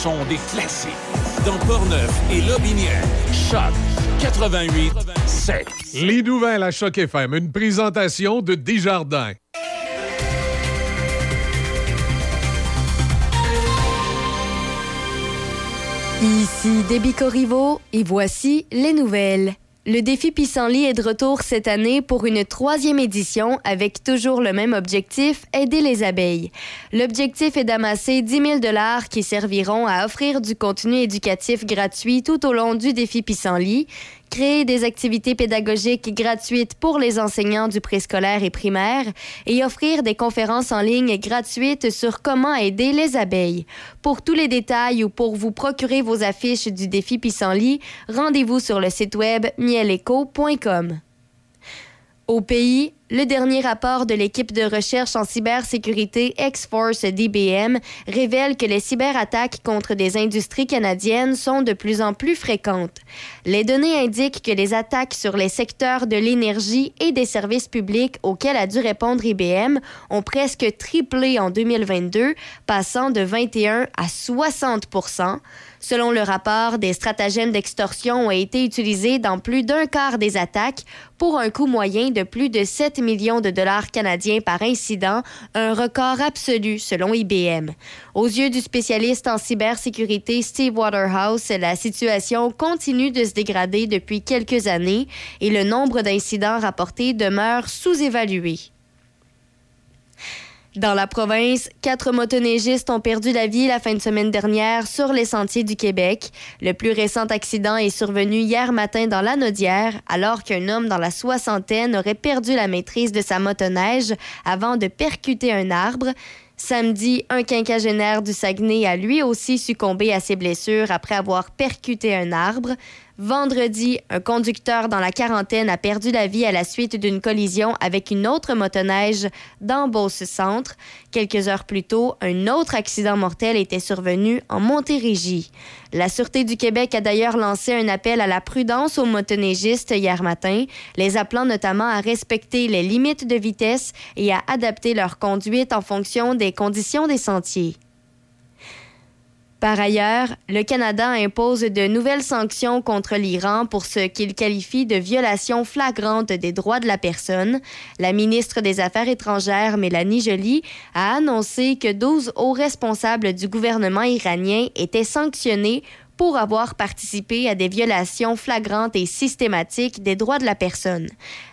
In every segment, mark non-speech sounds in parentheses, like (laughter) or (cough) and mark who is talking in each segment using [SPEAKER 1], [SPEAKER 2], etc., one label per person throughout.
[SPEAKER 1] Le
[SPEAKER 2] son des classiques. Dans Portneuf et Lobinière. Choc 88 7.
[SPEAKER 3] Les nouvelles à Choc FM, une présentation de Desjardins.
[SPEAKER 4] Ici Déby Corriveau et voici les nouvelles. Le défi Pissenlit est de retour cette année pour une troisième édition avec toujours le même objectif, aider les abeilles. L'objectif est d'amasser 10 000 dollars qui serviront à offrir du contenu éducatif gratuit tout au long du défi Pissenlit, créer des activités pédagogiques gratuites pour les enseignants du préscolaire et primaire et offrir des conférences en ligne gratuites sur comment aider les abeilles. Pour tous les détails ou pour vous procurer vos affiches du défi Pissenlit, rendez-vous sur le site web mieleco.com. Au pays, le dernier rapport de l'équipe de recherche en cybersécurité X-Force DBM révèle que les cyberattaques contre des industries canadiennes sont de plus en plus fréquentes. Les données indiquent que les attaques sur les secteurs de l'énergie et des services publics auxquels a dû répondre IBM ont presque triplé en 2022, passant de 21 à 60 Selon le rapport, des stratagèmes d'extorsion ont été utilisés dans plus d'un quart des attaques pour un coût moyen de plus de 7 millions de dollars canadiens par incident, un record absolu selon IBM. Aux yeux du spécialiste en cybersécurité Steve Waterhouse, la situation continue de se dégrader depuis quelques années et le nombre d'incidents rapportés demeure sous-évalué. Dans la province, quatre motoneigistes ont perdu la vie la fin de semaine dernière sur les sentiers du Québec. Le plus récent accident est survenu hier matin dans la Nodière, alors qu'un homme dans la soixantaine aurait perdu la maîtrise de sa motoneige avant de percuter un arbre. Samedi, un quinquagénaire du Saguenay a lui aussi succombé à ses blessures après avoir percuté un arbre. Vendredi, un conducteur dans la quarantaine a perdu la vie à la suite d'une collision avec une autre motoneige dans Beauce-Centre. Quelques heures plus tôt, un autre accident mortel était survenu en Montérégie. La Sûreté du Québec a d'ailleurs lancé un appel à la prudence aux motoneigistes hier matin, les appelant notamment à respecter les limites de vitesse et à adapter leur conduite en fonction des conditions des sentiers. Par ailleurs, le Canada impose de nouvelles sanctions contre l'Iran pour ce qu'il qualifie de violation flagrante des droits de la personne. La ministre des Affaires étrangères, Mélanie Joly, a annoncé que 12 hauts responsables du gouvernement iranien étaient sanctionnés pour avoir participé à des violations flagrantes et systématiques des droits de la personne.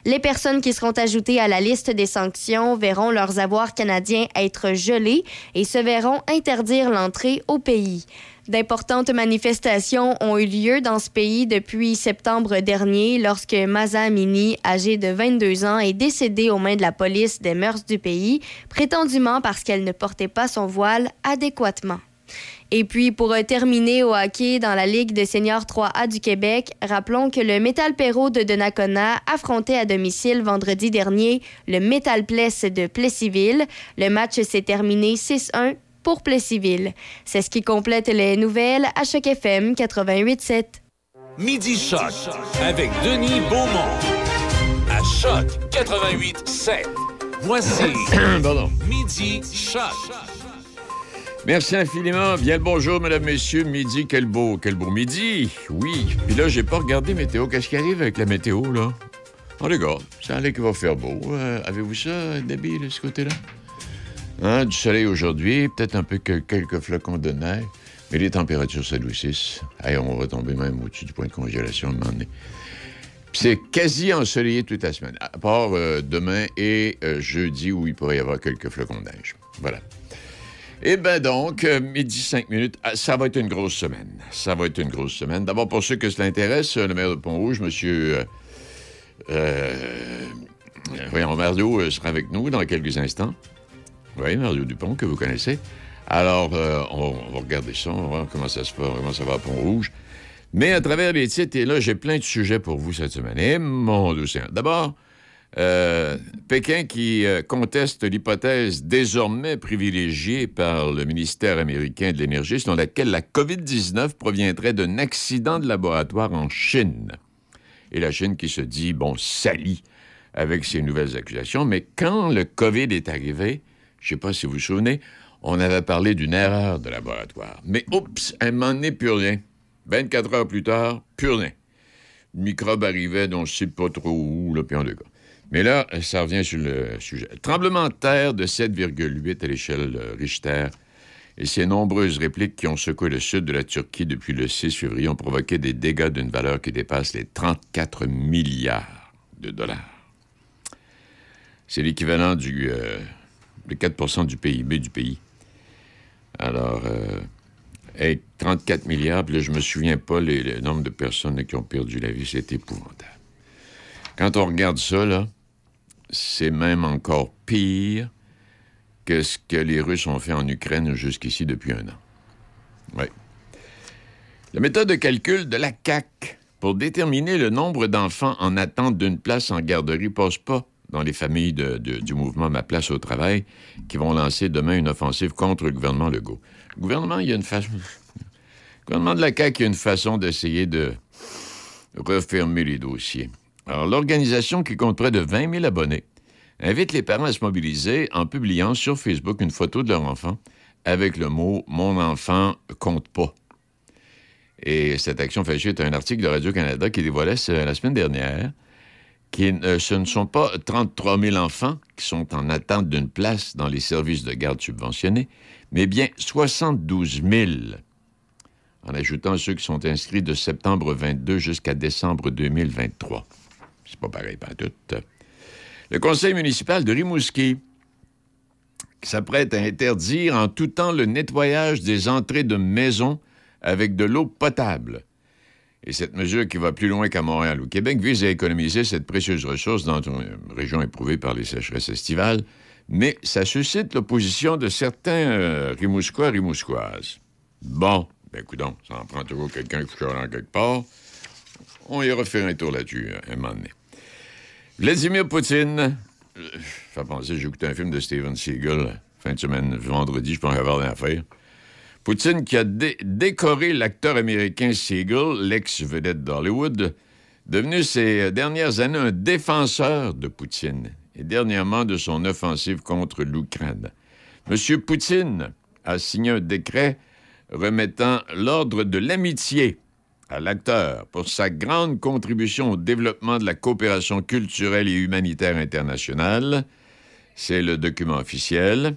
[SPEAKER 4] Les personnes qui seront ajoutées à la liste des sanctions verront leurs avoirs canadiens être gelés et se verront interdire l'entrée au pays. D'importantes manifestations ont eu lieu dans ce pays depuis septembre dernier lorsque Maza Amini, âgée de 22 ans, est décédée aux mains de la police des mœurs du pays, prétendument parce qu'elle ne portait pas son voile adéquatement. Et puis, pour terminer au hockey dans la Ligue de seniors 3A du Québec, rappelons que le Metal Perro de Donnacona affrontait à domicile vendredi dernier le Metal Pless de Plessisville. Le match s'est terminé 6-1 pour Plessisville. C'est ce qui complète les nouvelles à Choc FM 88.7.
[SPEAKER 2] Midi Choc avec Denis Beaumont. À Choc 88.7. Voici (coughs)
[SPEAKER 5] Pardon.
[SPEAKER 2] Midi Choc.
[SPEAKER 5] Merci infiniment. Bien le bonjour, mesdames, messieurs. Midi, quel beau, quel beau midi. Oui. Puis là, j'ai pas regardé météo. Qu'est-ce qui arrive avec la météo, là? Les gars, ça a l'air qu'il va faire beau. Euh, Avez-vous ça, Debbie, de ce côté-là? Hein, du soleil aujourd'hui, peut-être un peu que quelques flocons de neige, mais les températures s'adoucissent. Hey, on va tomber même au-dessus du point de congélation à un moment donné. C'est quasi ensoleillé toute la semaine, à part euh, demain et euh, jeudi où il pourrait y avoir quelques flocons de neige. Voilà. Eh bien donc, euh, midi 5 minutes, ah, ça va être une grosse semaine. Ça va être une grosse semaine. D'abord, pour ceux que cela intéresse, le maire de Pont-Rouge, monsieur... Euh, euh, voyons, Mario euh, sera avec nous dans quelques instants. Oui, Mario Dupont, que vous connaissez. Alors, euh, on, va regarder ça, on va voir comment ça se fait, comment ça va à Pont-Rouge. Mais à travers les titres, et là, j'ai plein de sujets pour vous cette semaine. Et mon Dieu. D'abord, euh, Pékin qui euh, conteste l'hypothèse désormais privilégiée par le ministère américain de l'Énergie selon laquelle la COVID-19 proviendrait d'un accident de laboratoire en Chine. Et la Chine qui se dit, bon, salie avec ces nouvelles accusations. Mais quand le COVID est arrivé, je ne sais pas si vous vous souvenez, on avait parlé d'une erreur de laboratoire. Mais oups, un moment donné, plus rien. 24 heures plus tard, plus rien. Le microbe arrivait, dont je ne sais pas trop où, puis en deux cas. Mais là, ça revient sur le sujet. Tremblement de terre de 7,8 à l'échelle euh, Richter et ces nombreuses répliques qui ont secoué le sud de la Turquie depuis le 6 février ont provoqué des dégâts d'une valeur qui dépasse les 34 milliards de dollars. C'est l'équivalent du euh, de 4% du PIB du pays. Alors, euh, hey, 34 milliards, puis là, je me souviens pas le nombre de personnes qui ont perdu la vie, c'est épouvantable. Quand on regarde ça, là, c'est même encore pire que ce que les Russes ont fait en Ukraine jusqu'ici depuis un an. Oui. La méthode de calcul de la CAC pour déterminer le nombre d'enfants en attente d'une place en garderie passe pas dans les familles du mouvement Ma place au travail qui vont lancer demain une offensive contre le gouvernement Legault. Le gouvernement, il y a une façon... (laughs) Gouvernement de la CAQ, il a une façon d'essayer de refermer les dossiers. Alors, l'organisation, qui compte près de 20 000 abonnés, invite les parents à se mobiliser en publiant sur Facebook une photo de leur enfant avec le mot « Mon enfant compte pas ». Et cette action fait suite à un article de Radio-Canada qui dévoilait la semaine dernière que ce ne sont pas 33 000 enfants qui sont en attente d'une place dans les services de garde subventionnés, mais bien 72 000 en ajoutant ceux qui sont inscrits de septembre 22 jusqu'à décembre 2023. C'est pas pareil, pas tout. Le conseil municipal de Rimouski s'apprête à interdire en tout temps le nettoyage des entrées de maisons avec de l'eau potable. Et cette mesure qui va plus loin qu'à Montréal ou Québec vise à économiser cette précieuse ressource dans une région éprouvée par les sécheresses estivales, mais ça suscite l'opposition de certains euh, Rimousquois Rimousquoises. Bon, ben ça en prend toujours quelqu'un qui en quelque part. On ira faire un tour là-dessus euh, un moment donné. Vladimir Poutine, euh, ça fait penser, j'ai écouté un film de Steven Seagal fin de semaine, vendredi, je pense avoir rien à faire. Poutine qui a dé- décoré l'acteur américain Seagal, l'ex-vedette d'Hollywood, devenu ces dernières années un défenseur de Poutine et dernièrement de son offensive contre l'Ukraine. M. Poutine a signé un décret remettant l'ordre de l'amitié à l'acteur pour sa grande contribution au développement de la coopération culturelle et humanitaire internationale. C'est le document officiel.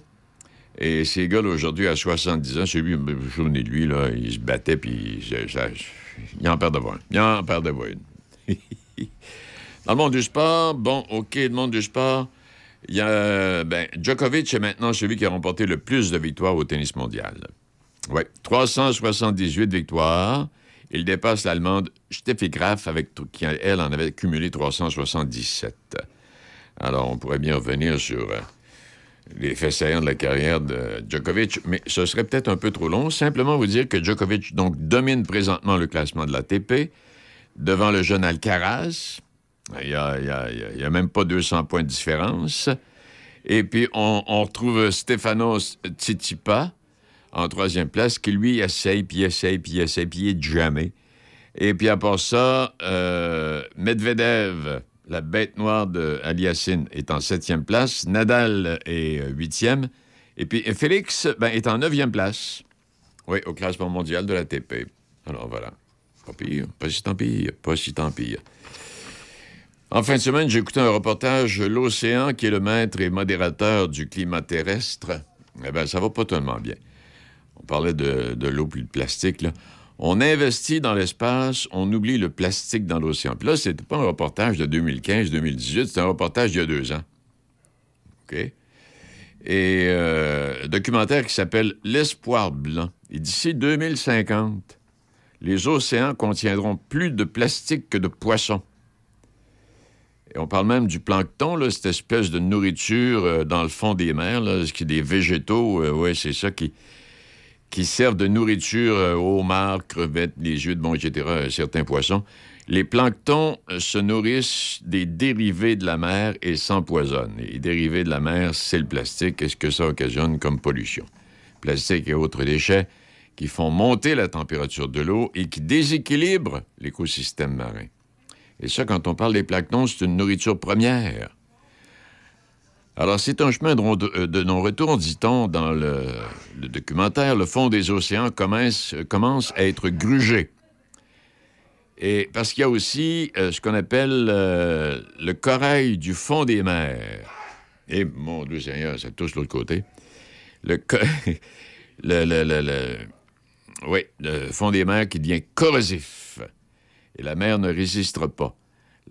[SPEAKER 5] Et là, aujourd'hui, à 70 ans, c'est lui, je suis de lui, là, il se battait, puis ça- il en perdait pas une. Il en perdait pas une. Dans le monde du sport, bon, OK, le monde du sport, il y a, ben, Djokovic est maintenant celui qui a remporté le plus de victoires au tennis mondial. Oui, 378 victoires. Il dépasse l'Allemande Steffi Graf, avec, qui, elle, en avait cumulé 377. Alors, on pourrait bien revenir sur euh, les faits saillants de la carrière de Djokovic, mais ce serait peut-être un peu trop long. Simplement vous dire que Djokovic domine présentement le classement de l'ATP devant le jeune Alcaraz. Il n'y a, même pas 200 points de différence. Et puis, on, on retrouve Stefanos Tsitsipas en troisième place, qui lui essaye, puis essaye, puis essaye, puis il jamais. Et puis à part ça, euh, Medvedev, la bête noire de Aliassine, est en septième place. Nadal est euh, huitième. Et puis Félix ben, est en neuvième place. Oui, au classement mondial de l'ATP. Alors voilà. Pas pire, pas si tant pire, pas si tant pire. En fin de semaine, j'ai écouté un reportage L'Océan, qui est le maître et modérateur du climat terrestre. Eh bien, ça va pas tellement bien. On parlait de, l'eau puis de plastique. On investit dans l'espace, on oublie le plastique dans l'océan. Puis là, c'était pas un reportage de 2015-2018, c'était un reportage d'il y a deux ans. OK? Et euh, documentaire qui s'appelle L'espoir blanc. Et d'ici 2050, les océans contiendront plus de plastique que de poissons. Et on parle même du plancton, cette espèce de nourriture euh, dans le fond des mers, ce qui est des végétaux, euh, c'est ça qui, qui servent de nourriture euh, aux homards, crevettes, les yeux de bon, etc., à certains poissons. Les planctons euh, se nourrissent des dérivés de la mer et s'empoisonnent. Et Les dérivés de la mer, c'est le plastique. Qu'est-ce que ça occasionne comme pollution? Plastique et autres déchets qui font monter la température de l'eau et qui déséquilibrent l'écosystème marin. Et ça, quand on parle des planctons, c'est une nourriture première. Alors, c'est un chemin de, de non-retour, dit-on, dans le, documentaire. Le fond des océans commence, commence à être grugé. Et parce qu'il y a aussi euh, ce qu'on appelle euh, le corail du fond des mers. Et mon Dieu Seigneur, ça touche l'autre côté. (laughs) Le, oui, le fond des mers qui devient corrosif. Et la mer ne résistera pas.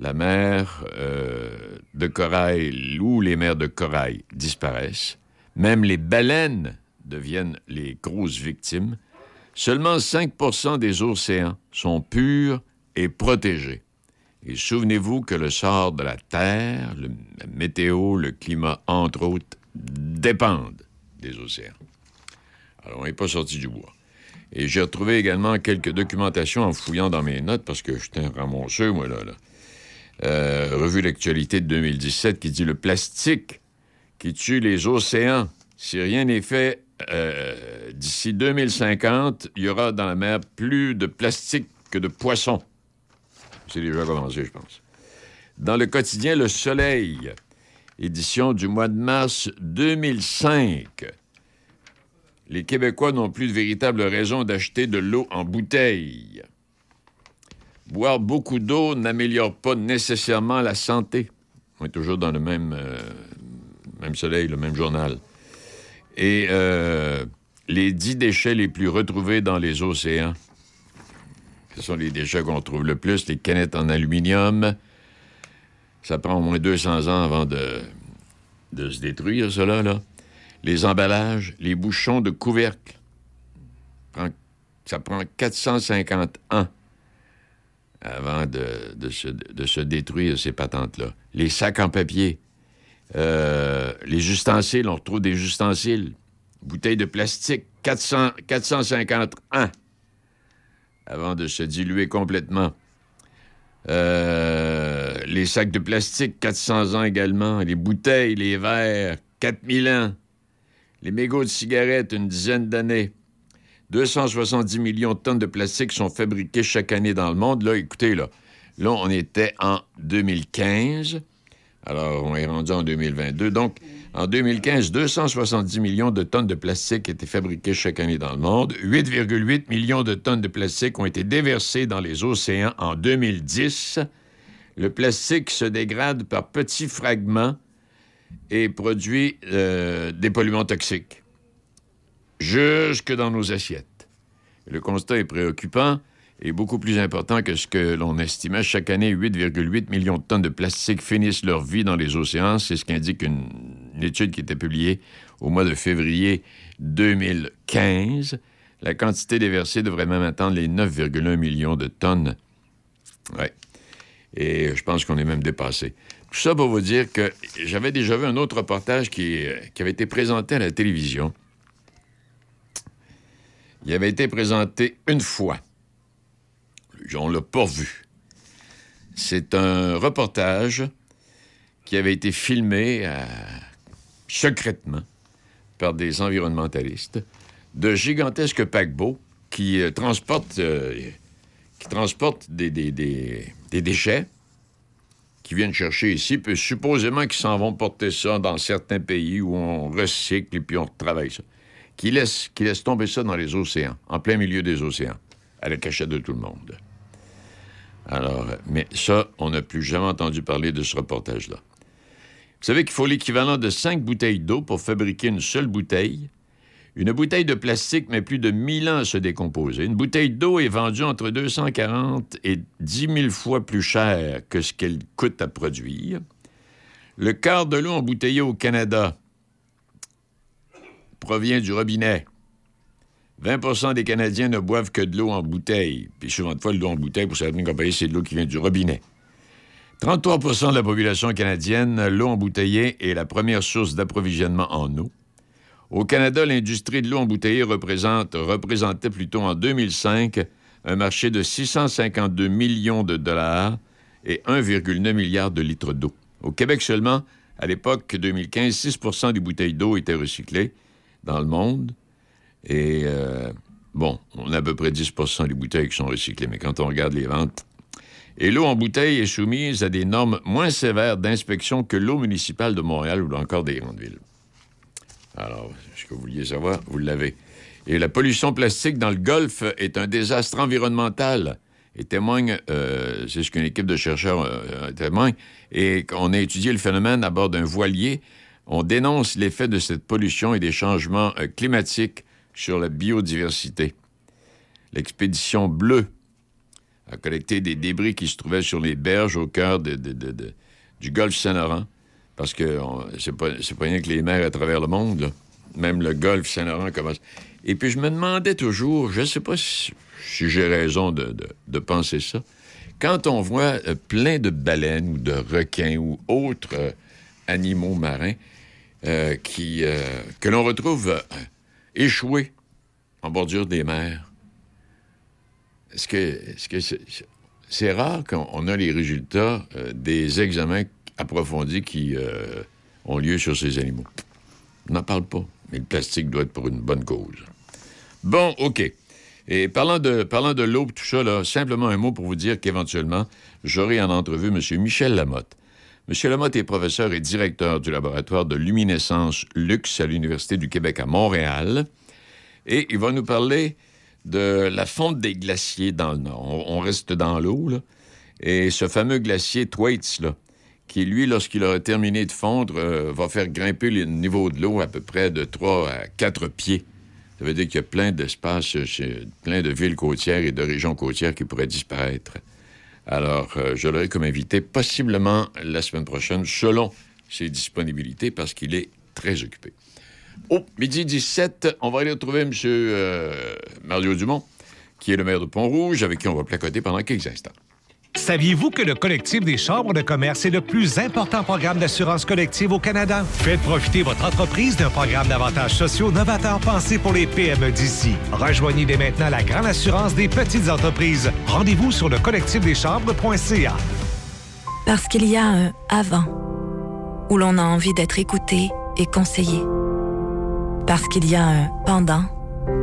[SPEAKER 5] La mer euh, de corail ou les mers de corail disparaissent. Même les baleines deviennent les grosses victimes. Seulement 5% des océans sont purs et protégés. Et souvenez-vous que le sort de la Terre, le- météo, le climat, entre autres, dépendent des océans. Alors, on n'est pas sorti du bois. Et j'ai retrouvé également quelques documentations en fouillant dans mes notes, parce que j'étais un ramasseux, moi, là. là. Euh, revue l'actualité de 2017 qui dit le plastique qui tue les océans. Si rien n'est fait, euh, d'ici 2050, il y aura dans la mer plus de plastique que de poissons. C'est déjà commencé, je pense. Dans le quotidien Le Soleil, édition du mois de mars 2005. Les Québécois n'ont plus de véritable raison d'acheter de l'eau en bouteille. Boire beaucoup d'eau n'améliore pas nécessairement la santé. On est toujours dans le même, euh, même soleil, le même journal. Et euh, les dix déchets les plus retrouvés dans les océans, ce sont les déchets qu'on trouve le plus, les canettes en aluminium. Ça prend au moins 200 ans avant de, de se détruire, cela, là. Les emballages, les bouchons de couvercle. Ça prend 450 ans avant de, se, détruire ces patentes-là. Les sacs en papier, euh, les ustensiles, on retrouve des ustensiles, bouteilles de plastique, 400, 450 ans avant de se diluer complètement. Euh, les sacs de plastique, 400 ans également. Les bouteilles, les verres, 4000 ans. Les mégots de cigarettes, une dizaine d'années. 270 millions de tonnes de plastique sont fabriquées chaque année dans le monde. Là, écoutez, là, là, on était en 2015. Alors, on est rendu en 2022. Donc, en 2015, 270 millions de tonnes de plastique étaient fabriquées chaque année dans le monde. 8,8 millions de tonnes de plastique ont été déversées dans les océans en 2010. Le plastique se dégrade par petits fragments et produit euh, des polluants toxiques. Jusque dans nos assiettes. Le constat est préoccupant et beaucoup plus important que ce que l'on estimait. Chaque année, 8,8 millions de tonnes de plastique finissent leur vie dans les océans. C'est ce qu'indique une, étude qui était publiée au mois de février 2015. La quantité déversée devrait même atteindre les 9,1 millions de tonnes. Ouais. Et je pense qu'on est même dépassé. Tout ça pour vous dire que j'avais déjà vu un autre reportage qui, qui avait été présenté à la télévision. Il avait été présenté une fois. On l'a pas vu. C'est un reportage qui avait été filmé euh, secrètement par des environnementalistes de gigantesques paquebots qui euh, transportent, euh, des- des déchets qui viennent chercher ici, puis supposément qu'ils s'en vont porter ça dans certains pays où on recycle et puis on travaille ça. Qui laissent tomber ça dans les océans, en plein milieu des océans, à la cachette de tout le monde. Alors, mais ça, on n'a plus jamais entendu parler de ce reportage-là. Vous savez qu'il faut l'équivalent de cinq bouteilles d'eau pour fabriquer une seule bouteille. Une bouteille de plastique met plus de 1000 ans à se décomposer. Une bouteille d'eau est vendue entre 240 et 10 000 fois plus cher que ce qu'elle coûte à produire. Le quart de l'eau embouteillée au Canada provient du robinet. 20% des Canadiens ne boivent que de l'eau en bouteille. Puis souvent de fois, l'eau en bouteille, pour certaines compagnies, c'est de l'eau qui vient du robinet. 33% de la population canadienne, l'eau embouteillée est la première source d'approvisionnement en eau. Au Canada, l'industrie de l'eau embouteillée représente, représentait plutôt en 2005 un marché de 652 millions de dollars et 1,9 milliard de litres d'eau. Au Québec seulement, à l'époque 2015, 6% des bouteilles d'eau étaient recyclées dans le monde. Et euh, bon, on a à peu près 10 des bouteilles qui sont recyclées, mais quand on regarde les ventes, et l'eau en bouteille est soumise à des normes moins sévères d'inspection que l'eau municipale de Montréal ou encore des grandes villes. Alors, ce que vous vouliez savoir, vous l'avez. Et la pollution plastique dans le Golfe est un désastre environnemental. Et témoigne, euh, c'est ce qu'une équipe de chercheurs euh, témoigne, et on a étudié le phénomène à bord d'un voilier. On dénonce l'effet de cette pollution et des changements euh, climatiques sur la biodiversité. L'expédition bleue a collecté des débris qui se trouvaient sur les berges au cœur du golfe Saint-Laurent, parce que c'est pas, pas rien que les mers à travers le monde, même le golfe Saint-Laurent commence. Et puis je me demandais toujours, je ne sais pas si, j'ai raison de penser ça, quand on voit euh, plein de baleines ou de requins ou autres euh, animaux marins euh, qui, euh, que l'on retrouve euh, échoués en bordure des mers, est-ce que c'est, rare qu'on on a les résultats des examens approfondis qui ont lieu sur ces animaux? On n'en parle pas, mais le plastique doit être pour une bonne cause. Bon, OK. Et parlant de, parlant de tout ça, simplement un mot pour vous dire qu'éventuellement, j'aurai en entrevue M. Michel Lamotte. M. Lamotte est professeur et directeur du laboratoire de luminescence Lux à l'Université du Québec à Montréal. Et il va nous parler de la fonte des glaciers dans le nord. On, reste dans l'eau, là. Et ce fameux glacier Thwaites, là, qui, lui, lorsqu'il aura terminé de fondre, euh, va faire grimper le niveau de l'eau à peu près de 3 à 4 pieds. Ça veut dire qu'il y a plein d'espaces, plein de villes côtières et de régions côtières qui pourraient disparaître. Alors, euh, je l'aurai comme invité possiblement la semaine prochaine, selon ses disponibilités, parce qu'il est très occupé. Au midi 17, on va aller retrouver M. euh, Mario Dumont, qui est le maire de Pont-Rouge, avec qui on va placoter pendant quelques instants.
[SPEAKER 6] Saviez-vous que le collectif des chambres de commerce est le plus important programme d'assurance collective au Canada? Faites profiter votre entreprise d'un programme d'avantages sociaux novateur pensé pour les PME d'ici. Rejoignez dès maintenant la grande assurance des petites entreprises. Rendez-vous sur le collectifdeschambres.ca.
[SPEAKER 7] Parce qu'il y a un avant, où l'on a envie d'être écouté et conseillé. Parce qu'il y a un pendant,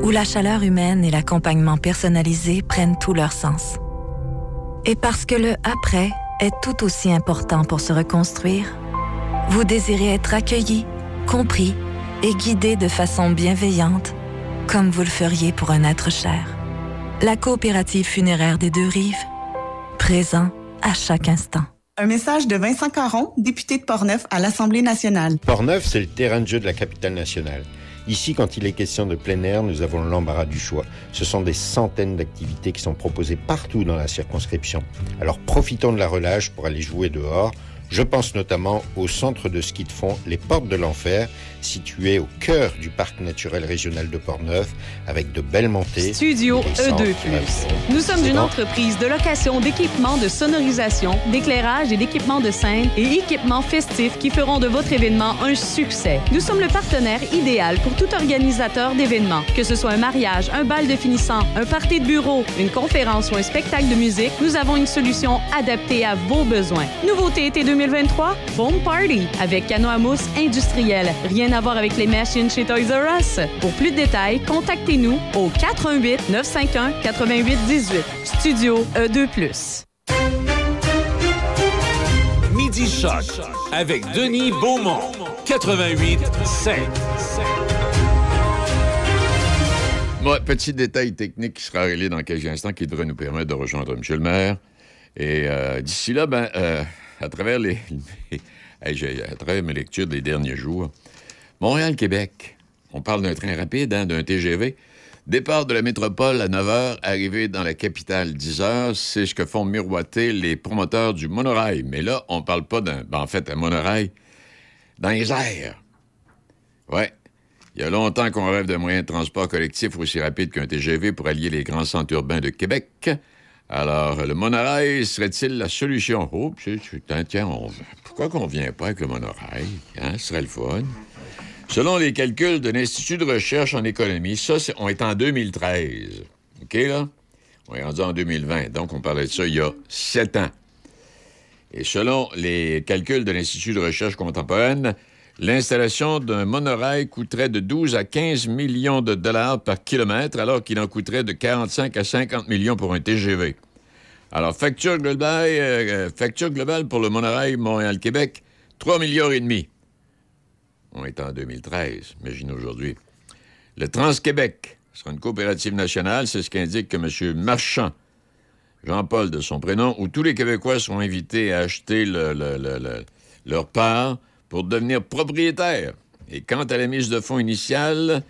[SPEAKER 7] où la chaleur humaine et l'accompagnement personnalisé prennent tout leur sens. Et parce que le après est tout aussi important pour se reconstruire, vous désirez être accueilli, compris et guidé de façon bienveillante, comme vous le feriez pour un être cher. La coopérative funéraire des deux rives, présent à chaque instant.
[SPEAKER 8] Un message de Vincent Caron, député de Portneuf à l'Assemblée nationale.
[SPEAKER 9] Portneuf, c'est le terrain de jeu de la capitale nationale.
[SPEAKER 8] Ici, quand il est question de plein air, nous avons l'embarras du choix. Ce sont des centaines d'activités qui sont proposées partout dans la circonscription. Alors profitons de la relâche pour aller jouer dehors. Je pense notamment au centre de ski de fond Les Portes de l'Enfer, situé au cœur du parc naturel régional de Portneuf, avec de belles montées.
[SPEAKER 9] Studio
[SPEAKER 8] et des
[SPEAKER 9] E2+.
[SPEAKER 8] centres
[SPEAKER 9] Nous sommes une entreprise de location d'équipements de sonorisation, d'éclairage et d'équipements de scène et équipements festifs qui feront de votre événement un succès. Nous sommes le partenaire idéal pour tout organisateur d'événements. Que ce soit un mariage, un bal de finissant, un party de bureau, une conférence ou un spectacle de musique, nous avons une solution adaptée à vos besoins. Nouveauté été 2023, Foam Party avec canot à mousse industriel. Rien à voir avec les machines chez Toys R Us. Pour plus de détails, contactez-nous au 418 951 8818. Studio E E2+.
[SPEAKER 2] Midi Choc avec Denis Beaumont. 88 7.
[SPEAKER 5] Ouais, petit détail technique qui sera réglé dans quelques instants qui devrait nous permettre de rejoindre M. le maire. Et euh, d'ici là, ben, euh, à, travers les, (laughs) j'ai- à travers mes lectures des derniers jours, Montréal-Québec, on parle d'un train rapide, hein, d'un TGV. Départ de la métropole à 9 h, arrivée dans la capitale 10 h, c'est ce que font miroiter les promoteurs du monorail. Mais là, on parle pas d'un. ben, en fait, un monorail dans les airs. Ouais. Il y a longtemps qu'on rêve d'un moyen de transport collectif aussi rapide qu'un TGV pour allier les grands centres urbains de Québec. Alors, le monorail serait-il la solution? Oh, tiens, tiens, on- pourquoi qu'on vient pas avec le monorail? Hein? Ce serait le fun. Selon les calculs de l'Institut de recherche en économie, ça, c'est- on est en 2013. OK, là? On est rendu en 2020. Donc, on parlait de ça il y a sept ans. Et selon les calculs de l'Institut de recherche contemporaine, l'installation d'un monorail coûterait de 12 à 15 millions de dollars par kilomètre, alors qu'il en coûterait de 45 à 50 millions pour un TGV. Alors, facture globale, euh, facture globale pour le monorail Montréal-Québec, 3 milliards et demi. On est en 2013, imaginez aujourd'hui. Le Trans-Québec sera une coopérative nationale, c'est ce qu'indique que M. Marchand, Jean-Paul de son prénom, où tous les Québécois seront invités à acheter le- le- le- le- leur part pour devenir propriétaires. Et quant à la mise de fonds initiale,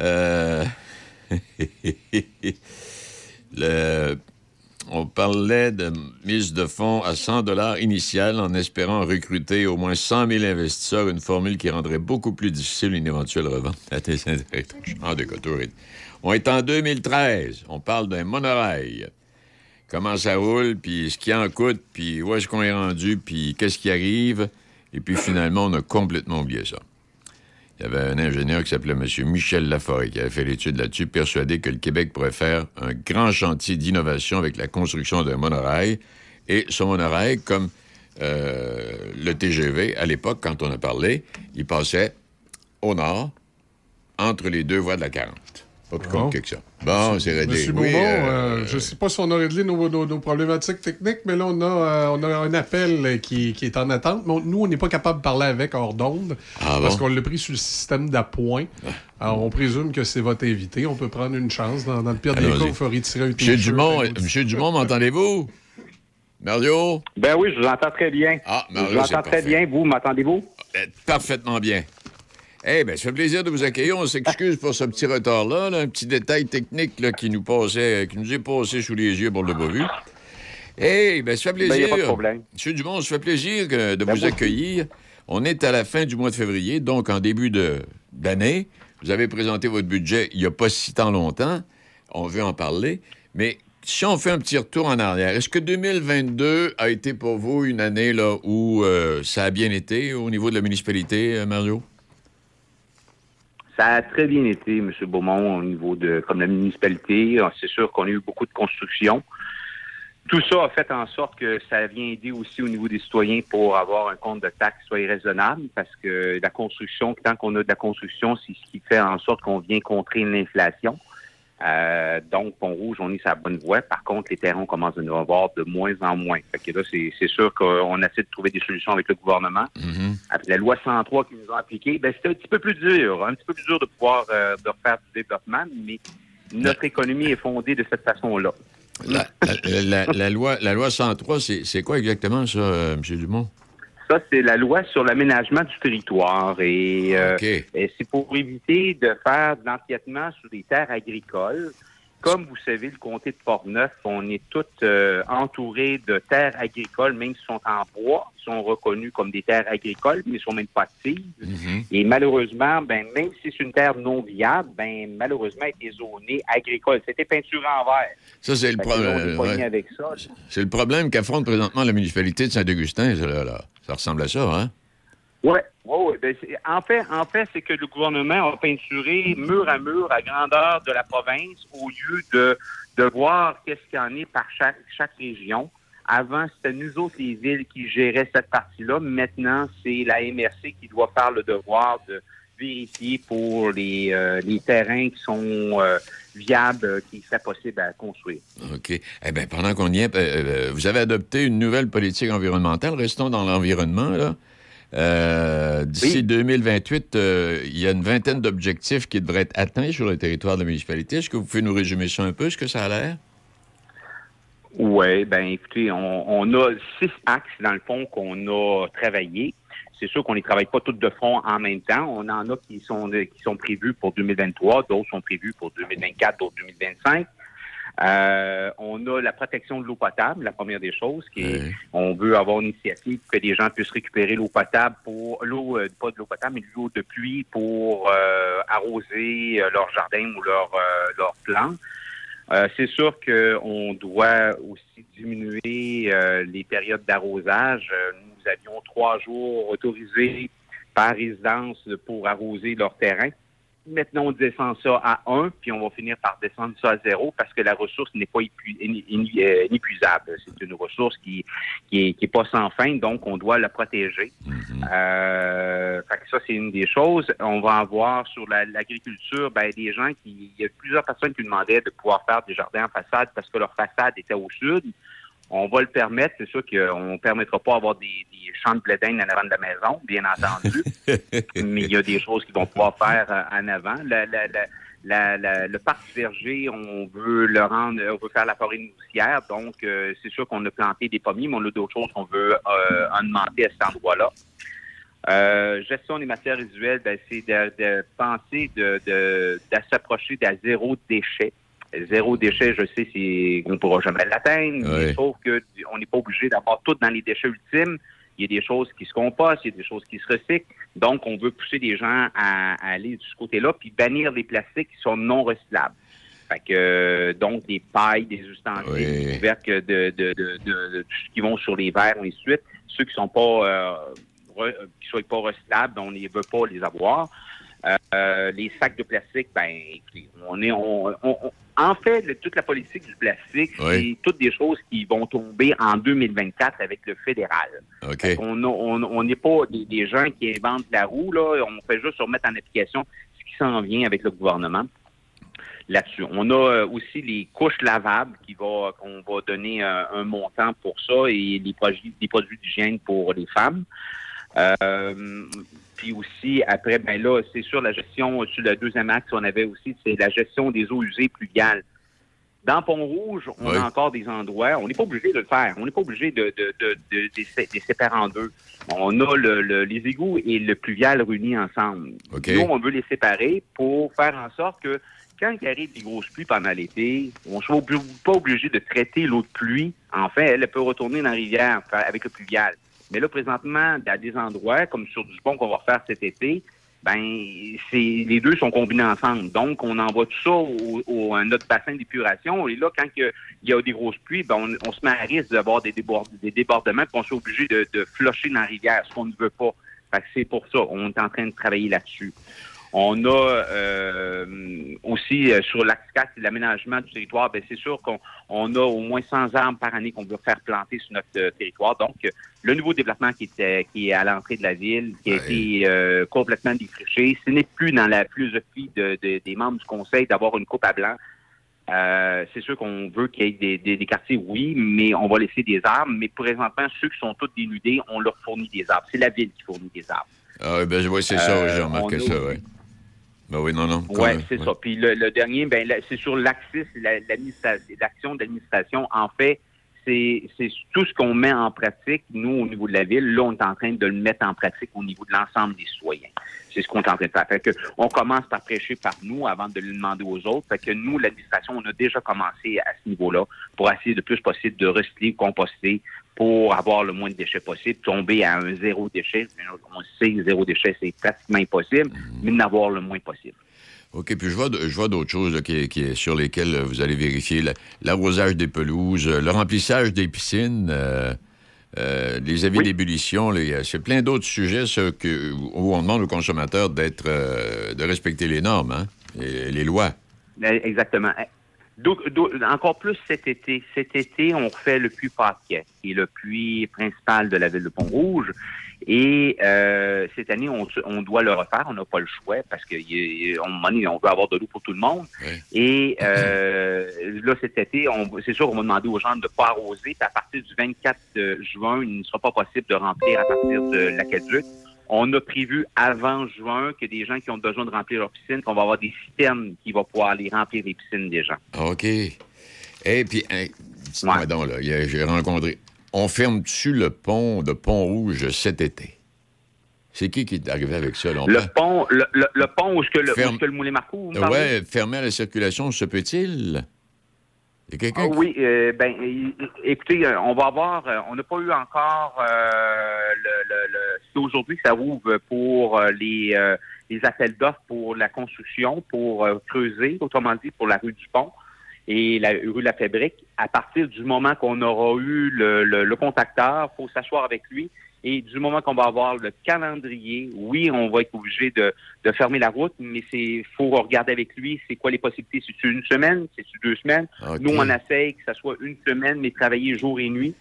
[SPEAKER 5] euh, (laughs) le- on parlait de mise de fonds à 100 dollars initial en espérant recruter au moins 100 000 investisseurs, une formule qui rendrait beaucoup plus difficile une éventuelle revente à des couture. On est en 2013. On parle d'un monorail. Comment ça roule, puis ce qui en coûte, puis où est-ce qu'on est rendu, puis qu'est-ce qui arrive? Et puis finalement, on a complètement oublié ça. Il y avait un ingénieur qui s'appelait M. Michel Laforêt qui avait fait l'étude là-dessus, persuadé que le Québec pourrait faire un grand chantier d'innovation avec la construction d'un monorail. Et ce monorail, comme euh, le TGV, à l'époque, quand on a parlé, il passait au nord, entre les deux voies de la 40. Pas plus
[SPEAKER 3] Bon.
[SPEAKER 5] compliqué que ça. Bon, c'est réglé.
[SPEAKER 3] Monsieur
[SPEAKER 5] Oui,
[SPEAKER 3] Beaumont,
[SPEAKER 5] euh,
[SPEAKER 3] euh, je ne sais pas si on a réglé nos, nos- nos problématiques techniques, mais là, on a, euh, on a un appel qui, qui est en attente. Mais on- nous, on n'est pas capable de parler avec hors d'onde
[SPEAKER 5] Ah
[SPEAKER 3] parce
[SPEAKER 5] bon?
[SPEAKER 3] qu'on l'a pris sur le système d'appoint. Alors, on présume que c'est votre invité. On peut prendre une chance. Dans, dans le pire des cas, il faut retirer un
[SPEAKER 5] Monsieur Dumont, Monsieur Dumont, m'entendez-vous? Mario?
[SPEAKER 10] Ben oui, je vous entends très bien.
[SPEAKER 5] Ah,
[SPEAKER 10] je
[SPEAKER 5] Mario,
[SPEAKER 10] vous
[SPEAKER 5] c'est
[SPEAKER 10] entends très
[SPEAKER 5] parfait.
[SPEAKER 10] bien. Vous, m'entendez-vous?
[SPEAKER 5] Euh, Parfaitement bien. Eh bien, ça fait plaisir de vous accueillir. On s'excuse pour ce petit retard-là, là, un petit détail technique là, qui, nous passait, qui nous est passé sous les yeux pour le pas vu. Eh bien, ça fait
[SPEAKER 10] Ben,
[SPEAKER 5] plaisir.
[SPEAKER 10] y a pas de problème.
[SPEAKER 5] Monsieur Dumont, ça fait plaisir que- de
[SPEAKER 10] Ben,
[SPEAKER 5] vous accueillir. On est à la fin du mois de février, donc en début d'année. Vous avez présenté votre budget il n'y a pas si tant longtemps. On veut en parler. Mais si on fait un petit retour en arrière, est-ce que 2022 a été pour vous une année là, où euh, ça a bien été au niveau de la municipalité, euh, Mario?
[SPEAKER 10] Ça a très bien été, M. Beaumont, au niveau de comme la municipalité. C'est sûr qu'on a eu beaucoup de construction. Tout ça a fait en sorte que ça vient aider aussi au niveau des citoyens pour avoir un compte de taxes qui soit raisonnable, parce que la construction, tant qu'on a de la construction, c'est ce qui fait en sorte qu'on vient contrer l'inflation. Euh, donc, Pont-Rouge, on est sur la bonne voie. Par contre, les terrains commencent à nous avoir de moins en moins. Fait que là, c'est sûr qu'on essaie de trouver des solutions avec le gouvernement.
[SPEAKER 5] Mm-hmm.
[SPEAKER 10] Avec la loi 103 qu'ils nous ont appliquée, ben, c'était un petit peu plus dur, un petit peu plus dur de pouvoir euh, de refaire du développement, mais notre économie est fondée de cette façon-là.
[SPEAKER 5] La, la- la- la loi, la loi 103, c'est c'est quoi exactement ça, euh, M. Dumont?
[SPEAKER 10] Ça, c'est la loi sur l'aménagement du territoire. Et, euh, et c'est pour éviter de faire de l'empiètement sur des terres agricoles. Comme vous savez, le comté de Portneuf, on est tous euh, entourés de terres agricoles, même si sont en bois, sont reconnus comme des terres agricoles, mais sont même pas actives. Et malheureusement, ben, même si c'est une terre non viable, ben, malheureusement, elle est zonée agricole. C'était peinturé en vert.
[SPEAKER 5] Ça, c'est le,
[SPEAKER 10] Fait que
[SPEAKER 5] pro-
[SPEAKER 10] là, on est pogné
[SPEAKER 5] ouais.
[SPEAKER 10] avec ça.
[SPEAKER 5] C'est le problème qu'affronte présentement la municipalité de Saint-Augustin. Ça, là, là. Ça ressemble à ça, hein?
[SPEAKER 10] Oui, ouais. Ben, en fait, en fait, c'est que le gouvernement a peinturé mur à mur à grandeur de la province au lieu de, de voir qu'est-ce qu'il y en est par chaque, chaque région. Avant, c'était nous autres, les villes, qui géraient cette partie-là. Maintenant, c'est la MRC qui doit faire le devoir de vérifier pour les, euh, les terrains qui sont euh, viables, euh, qui seraient possibles à construire.
[SPEAKER 5] OK. Eh bien, pendant qu'on y est, vous avez adopté une nouvelle politique environnementale. Restons dans l'environnement, là. Euh, D'ici 2028, euh, il y a une vingtaine d'objectifs qui devraient être atteints sur le territoire de la municipalité. Est-ce que vous pouvez nous résumer ça un peu, ce que ça a l'air?
[SPEAKER 10] Oui, ben écoutez, on, on a six axes dans le fond qu'on a travaillé. C'est sûr qu'on ne les travaille pas toutes de front en même temps. On en a qui sont qui sont prévus pour 2023, d'autres sont prévus pour 2024, d'autres 2025. Euh, on a la protection de l'eau potable, la première des choses, qui est, on veut avoir une initiative pour que les gens puissent récupérer l'eau potable pour l'eau, euh, pas de l'eau potable, mais de l'eau de pluie pour euh, arroser euh, leur jardin ou leur euh, leur. Euh, c'est sûr qu'on doit aussi diminuer euh, les périodes d'arrosage. Nous avions trois jours autorisés par résidence pour arroser leur terrain. Maintenant, on descend ça à un, puis on va finir par descendre ça à zéro parce que la ressource n'est pas épu- inépuisable. C'est une ressource qui, qui, est, qui est pas sans fin, donc on doit la protéger. Euh, fait que ça, c'est une des choses. On va avoir sur la- l'agriculture, ben, des gens qui. Il y a plusieurs personnes qui demandaient de pouvoir faire des jardins en façade parce que leur façade était au sud. On va le permettre. C'est sûr qu'on ne permettra pas d'avoir des, des champs de blé d'Inde en avant de la maison, bien entendu. (laughs) mais il y a des choses qu'ils vont pouvoir faire euh, en avant. La- la- la- le parc verger, on veut le rendre, on veut faire la forêt nourricière. Donc, euh, c'est sûr qu'on a planté des pommiers, mais on a d'autres choses qu'on veut euh, augmenter à cet endroit-là. Euh, gestion des matières résiduelles, ben, c'est de, de penser de, de, de s'approcher de zéro déchet. Zéro déchet, je sais, c'est on ne pourra jamais l'atteindre,
[SPEAKER 5] Ouais.
[SPEAKER 10] sauf que on n'est pas obligé d'avoir tout dans les déchets ultimes. Il y a des choses qui se compostent, il y a des choses qui se recyclent. Donc, on veut pousser les gens à, à aller de ce côté-là, puis bannir les plastiques qui sont non recyclables. Fait que, euh, donc, des pailles, des ustensiles, des couvercles de, de, de, de- de tout ce qui vont sur les verres, ainsi de suite. Ceux qui sont pas, euh, re- qui soient pas recyclables, on ne veut pas les avoir. Euh, les sacs de plastique, ben, écoutez, on est, on, on- on- en fait, le- toute la politique du plastique, c'est toutes des choses qui vont tomber en 2024 avec le fédéral. On a- on on n'est pas des, des gens qui inventent la roue, là. On fait juste remettre en application ce qui s'en vient avec le gouvernement là-dessus. On a euh, aussi les couches lavables qui va qu'on va donner euh, un montant pour ça et les produits, les produits d'hygiène pour les femmes. Euh, puis aussi, après, ben là, c'est sûr, la gestion, sur le deuxième axe, on avait aussi, c'est la gestion des eaux usées pluviales. Dans Pont-Rouge, on
[SPEAKER 5] Oui.
[SPEAKER 10] a encore des endroits, on n'est pas obligé de le faire, on n'est pas obligé de, de, de, les sé- les séparer en deux. On a le, le- les égouts et le pluvial réunis ensemble. Nous, on veut les séparer pour faire en sorte que quand il arrive des grosses pluies pendant l'été, on ne soit pas obligé de traiter l'eau de pluie. En fait, elle peut retourner dans la rivière avec le pluvial. Mais là, présentement, à des endroits, comme sur du pont qu'on va refaire cet été, ben, c'est les deux sont combinés ensemble. Donc, on envoie tout ça au, au- à notre bassin d'épuration. Et là, quand il y a- des grosses pluies, ben, on, on se met à risque d'avoir des, débord- des débordements, puis on soit obligé de, de flusher dans la rivière, ce qu'on ne veut pas. Fait que c'est pour ça. On est en train de travailler là-dessus. On a euh, aussi euh, sur l'axe 4, c'est l'aménagement du territoire. Ben, c'est sûr qu'on on a au moins 100 arbres par année qu'on veut faire planter sur notre euh, territoire. Donc, le nouveau développement qui, était, qui est à l'entrée de la ville, qui a été euh, complètement défriché, ce n'est plus dans la philosophie de- de- des membres du conseil d'avoir une coupe à blanc. Euh, c'est sûr qu'on veut qu'il y ait des, des- des quartiers, oui, mais on va laisser des arbres. Mais présentement, ceux qui sont tous dénudés, on leur fournit des arbres. C'est la ville qui fournit des arbres.
[SPEAKER 5] Ah, oui, ben, je vois, c'est ça, j'ai remarqué ça, oui. Ben oui, non, non.
[SPEAKER 10] Oui, c'est
[SPEAKER 5] ouais.
[SPEAKER 10] ça. Puis le, le dernier, ben, c'est sur l'Axis, l'action d'administration. En fait, c'est tout ce qu'on met en pratique, nous, au niveau de la ville. Là, on est en train de le mettre en pratique au niveau de l'ensemble des citoyens. C'est ce qu'on est en train de faire. Fait que on commence par prêcher par nous avant de le demander aux autres. Fait que nous, l'administration, on a déjà commencé à ce niveau-là pour essayer le plus possible de recycler, composter pour avoir le moins de déchets possible, tomber à un zéro déchet. On sait que zéro déchet, c'est pratiquement impossible, mais d'avoir le moins possible.
[SPEAKER 5] OK, puis je vois, je vois d'autres choses là, qui, qui- sur lesquelles euh, vous allez vérifier. La- L'arrosage des pelouses, euh, le remplissage des piscines, euh, euh, les avis d'ébullition. il y a- C'est plein d'autres sujets ça, que, où on demande aux consommateurs d'être, euh, de respecter les normes, hein, et les lois.
[SPEAKER 10] Euh, Exactement. Encore plus cet été. Cet été, on refait le puits Paquet, qui est le puits principal de la ville de Pont-Rouge. Et euh, cette année, on, on doit le refaire. On n'a pas le choix parce donné, on veut avoir de l'eau pour tout le monde. Et euh, là, cet été, on- c'est sûr qu'on va demander aux gens de ne pas arroser. Puis à partir du 24 juin, il ne sera pas possible de remplir à partir de l'aqueduc. On a prévu avant juin que des gens qui ont besoin de remplir leur piscine, qu'on va avoir des citernes qui vont pouvoir aller remplir les piscines des gens.
[SPEAKER 5] OK. Et puis, dites-moi donc, là, j'ai rencontré. On ferme-tu le pont de Pont-Rouge cet été? C'est qui qui est arrivé avec ça? là?
[SPEAKER 10] Le pont, le, le- le pont où est-ce que le,
[SPEAKER 5] Ferme-
[SPEAKER 10] Moulin Marco, vous me parlez?
[SPEAKER 5] Ouais, fermer à la circulation, se peut-il? Il y a quelqu'un
[SPEAKER 10] Ah
[SPEAKER 5] qui-
[SPEAKER 10] oui, euh, ben, écoutez, euh, on va avoir, euh, on n'a pas eu encore euh, le- c'est aujourd'hui que ça rouvre pour euh, les, euh, les appels d'offres pour la construction, pour euh, creuser, autrement dit, pour la rue du Pont et la rue de la Fabrique. À partir du moment qu'on aura eu le, le, le contacteur, faut s'asseoir avec lui. Et du moment qu'on va avoir le calendrier, oui, on va être obligé de, de fermer la route, mais c'est faut regarder avec lui c'est quoi les possibilités. C'est une semaine, c'est deux semaines? Nous, on essaye que ça soit une semaine, mais travailler jour et nuit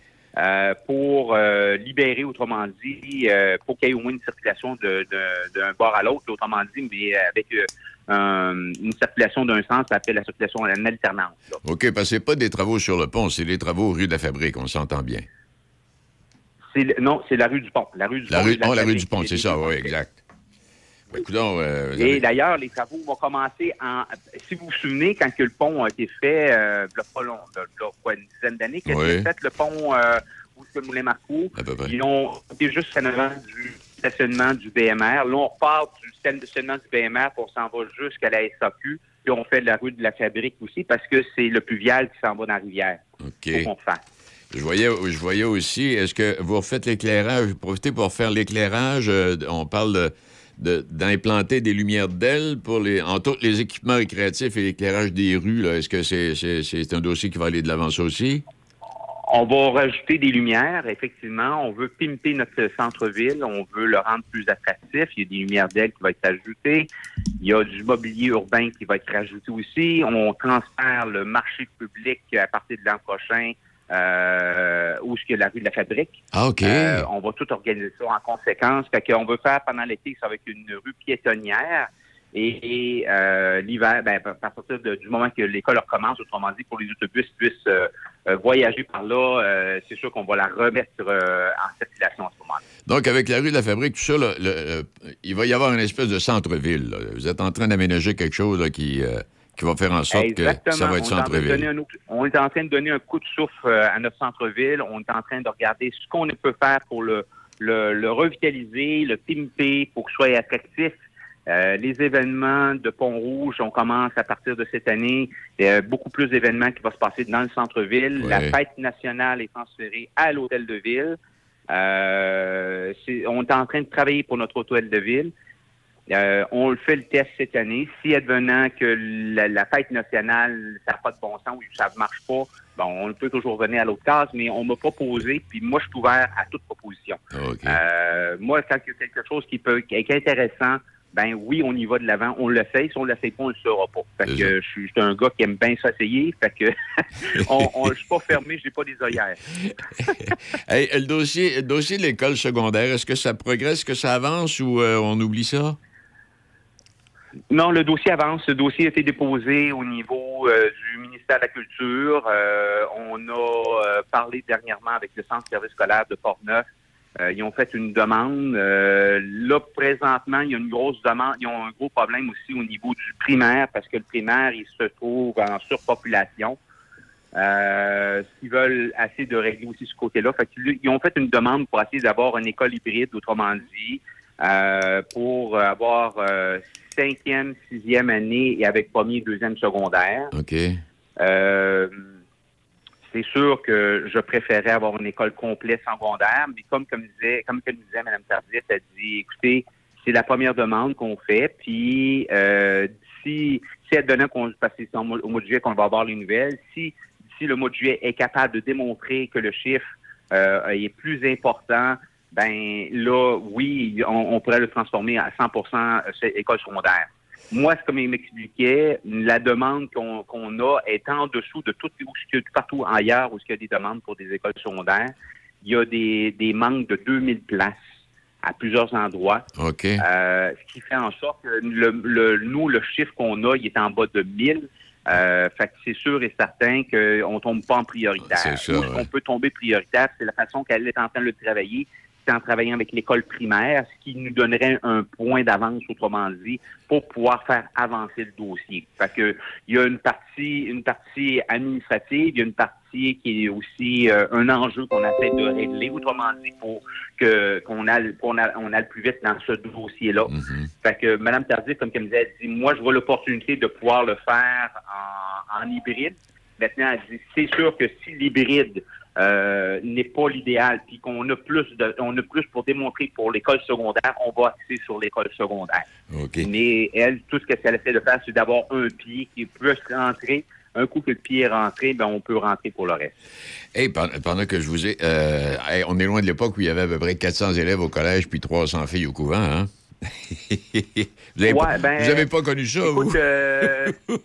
[SPEAKER 10] pour euh, libérer, autrement dit, euh, pour qu'il y ait au moins une circulation de- de- d'un bord à l'autre, autrement dit, mais avec euh, un- une circulation d'un sens, ça s'appelle la circulation en alternance. là.
[SPEAKER 5] OK, parce que c'est pas des travaux sur le pont, c'est des travaux rue de la Fabrique, on s'entend bien.
[SPEAKER 10] Le- non, c'est la rue du Pont. La rue du
[SPEAKER 5] La
[SPEAKER 10] Pont.
[SPEAKER 5] rue,
[SPEAKER 10] la
[SPEAKER 5] oh, la rue du pont, c'est ça, oui, exact. Ben, coudonc, euh,
[SPEAKER 10] Et
[SPEAKER 5] avez-
[SPEAKER 10] d'ailleurs, les travaux vont commencer en. Si vous vous souvenez, quand que le pont a été fait, euh, a pas long, quoi, une dizaine d'années, a
[SPEAKER 5] Oui.
[SPEAKER 10] été fait le pont euh, le Moulin Marco, ils ont été juste en avant du stationnement du BMR. Là, on repart du stationnement du BMR, on s'en va jusqu'à la SAQ, puis on fait la rue de la Fabrique aussi, parce que c'est le pluvial qui s'en va dans la rivière.
[SPEAKER 5] OK.
[SPEAKER 10] Faut qu'on fasse.
[SPEAKER 5] Je voyais, je voyais aussi, est-ce que vous refaites l'éclairage, vous profitez pour faire l'éclairage, euh, on parle de- d'implanter des lumières d'ailes pour les, les équipements récréatifs et l'éclairage des rues. Est-ce que c'est, un dossier qui va aller de l'avant ça aussi?
[SPEAKER 10] On va rajouter des lumières, effectivement. On veut pimper notre centre-ville. On veut le rendre plus attractif. Il y a des lumières d'aile qui vont être ajoutées. Il y a du mobilier urbain qui va être rajouté aussi. On transfère le marché public à partir de l'an prochain euh, où est-ce qu'il y a la rue de la Fabrique.
[SPEAKER 5] Ah, OK.
[SPEAKER 10] Euh, on va tout organiser ça en conséquence. Fait qu'on veut faire pendant l'été, ça va être une rue piétonnière. Et, et, euh, l'hiver, ben, à partir de- du moment que l'école recommence, autrement dit, pour les autobus puissent euh, voyager par là, c'est sûr qu'on va la remettre en circulation à ce moment-là.
[SPEAKER 5] Donc, avec la rue de la Fabrique, tout ça, là, le- il va y avoir une espèce de centre-ville. Vous êtes en train d'aménager quelque chose là, qui, qui va faire en sorte
[SPEAKER 10] Exactement.
[SPEAKER 5] que ça va être
[SPEAKER 10] on, est en train de donner
[SPEAKER 5] centre-ville.
[SPEAKER 10] on est en train de donner un coup de souffle euh, à notre centre-ville. On est en train de regarder ce qu'on peut faire pour le, le, le revitaliser, le pimper pour qu'il soit attractif. Euh, les événements de Pont-Rouge, on commence à partir de cette année. Il y a beaucoup plus d'événements qui vont se passer dans le centre-ville.
[SPEAKER 5] Ouais.
[SPEAKER 10] La fête nationale est transférée à l'hôtel de ville. Euh, on est en train de travailler pour notre hôtel de ville. Euh, on le fait le test cette année. Si advenant que la, la fête nationale, ça n'a pas de bon sens ou ça ne marche pas, bon, on peut toujours venir à l'autre case, mais on m'a proposé, puis moi, je suis ouvert à toute proposition. Euh, moi, quand il y a quelque chose qui peut qui est intéressant, ben oui, on y va de l'avant, on le fait. Si on le fait pas, on le saura pas. Fait que je suis je suis un gars qui aime bien s'essayer. Fait que (laughs) on, on, je suis pas fermé, j'ai pas des œillères. (laughs)
[SPEAKER 5] Hey, le, dossier, le dossier de l'école secondaire, est-ce que ça progresse, est-ce que ça avance ou euh, on oublie ça?
[SPEAKER 10] Non, le dossier avance. Ce dossier a été déposé au niveau euh, du ministère de la Culture. Euh, on a euh, parlé dernièrement avec le Centre de service scolaire de Portneuf. Ils ont fait une demande. Là, présentement, il y a une grosse demande. Ils ont un gros problème aussi au niveau du primaire parce que le primaire, il se trouve en surpopulation. euh, s'ils veulent essayer de régler aussi ce côté-là. Qu'ils ils ont fait une demande pour essayer d'avoir une école hybride, autrement dit, euh, pour avoir euh, cinquième, sixième année et avec premier, deuxième secondaire.
[SPEAKER 5] OK.
[SPEAKER 10] Euh, c'est sûr que je préférais avoir une école complète secondaire, mais comme, comme, disait, comme que disait Mme Tardif, elle dit, écoutez, c'est la première demande qu'on fait, puis euh, si, si elle donnait qu'on parce que c'est au mois de juillet qu'on va avoir les nouvelles, si, si le mois de juillet est capable de démontrer que le chiffre euh, est plus important, ben là, oui, on, on pourrait le transformer à 100 cette école secondaire. Moi, comme il m'expliquait, la demande qu'on a est en dessous de tout, où ce qu'il y a partout ailleurs où il y a des demandes pour des écoles secondaires. Il y a des, des manques de 2000 places à plusieurs endroits.
[SPEAKER 5] OK.
[SPEAKER 10] Euh, ce qui fait en sorte que le, le- nous, le chiffre qu'on a, il est en bas de 1000. Euh, fait que c'est sûr et certain qu'on tombe pas en prioritaire.
[SPEAKER 5] Ouais.
[SPEAKER 10] qu'on peut tomber prioritaire, c'est la façon qu'elle est en train de le travailler, en travaillant avec l'école primaire, ce qui nous donnerait un point d'avance, autrement dit, pour pouvoir faire avancer le dossier. Fait que il y a une partie, une partie administrative, il y a une partie qui est aussi euh, un enjeu qu'on essaie de régler, autrement dit, pour que qu'on aille, qu'on aille- on aille plus vite dans ce dossier-là. Fait que Mme Tardif, comme elle me disait, elle dit, moi, je vois l'opportunité de pouvoir le faire en, en hybride. Maintenant, elle dit, c'est sûr que si l'hybride euh, n'est pas l'idéal, puis qu'on a plus de, on a plus pour démontrer pour l'école secondaire, on va axer sur l'école secondaire. Mais elle, tout ce qu'elle essaie de faire, c'est d'avoir un pied qui peut se rentrer. Un coup que le pied est rentré, ben on peut rentrer pour le reste.
[SPEAKER 5] Hey, pen- pendant que je vous ai. euh, hey, on est loin de l'époque où il y avait à peu près 400 élèves au collège puis 300 filles au couvent, hein? (laughs) vous n'avez pas,
[SPEAKER 10] ben,
[SPEAKER 5] vous avez pas connu ça,
[SPEAKER 10] Écoute,
[SPEAKER 5] vous?
[SPEAKER 10] euh, (laughs)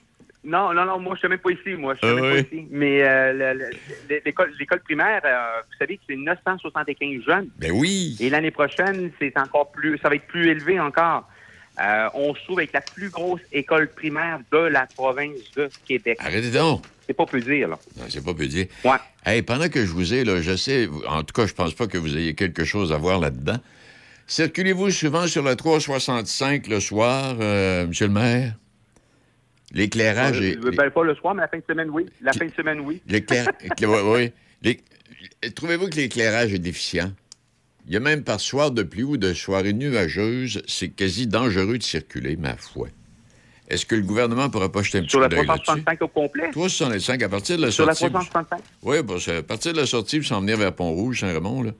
[SPEAKER 10] non, non, non, moi, je ne suis même pas ici, moi. Je suis
[SPEAKER 5] Ah
[SPEAKER 10] même
[SPEAKER 5] oui?
[SPEAKER 10] pas ici. Mais euh, le- le- l'école, primaire, euh, vous savez que c'est 975 jeunes.
[SPEAKER 5] Ben oui!
[SPEAKER 10] Et l'année prochaine, c'est encore plus, ça va être plus élevé encore. Euh, on se trouve avec la plus grosse école primaire de la province de Québec.
[SPEAKER 5] Arrêtez donc!
[SPEAKER 10] C'est pas peu dire, là.
[SPEAKER 5] Non, c'est pas peu dire.
[SPEAKER 10] Ouais.
[SPEAKER 5] Hey, pendant que je vous ai, là, je sais, en tout cas, je pense pas que vous ayez quelque chose à voir là-dedans. Circulez-vous souvent sur la 365 le soir, Monsieur le maire? L'éclairage est.
[SPEAKER 10] Euh, ben, pas le soir, mais la fin de semaine, oui. La fin de semaine, oui. (laughs)
[SPEAKER 5] Les- Trouvez-vous que l'éclairage est déficient? Il y a même par soir de pluie ou de soirée nuageuse, c'est quasi dangereux de circuler, ma foi. Est-ce que le gouvernement ne pourrait pas jeter un petit
[SPEAKER 10] Sur
[SPEAKER 5] coup
[SPEAKER 10] la
[SPEAKER 5] d'œil là-dessus?
[SPEAKER 10] 365 au complet?
[SPEAKER 5] 365, à partir de la
[SPEAKER 10] Sur la
[SPEAKER 5] sortie...
[SPEAKER 10] 365.
[SPEAKER 5] Oui, parce que à partir de la sortie, vous s'en venir vers Pont-Rouge, Saint-Raymond, là.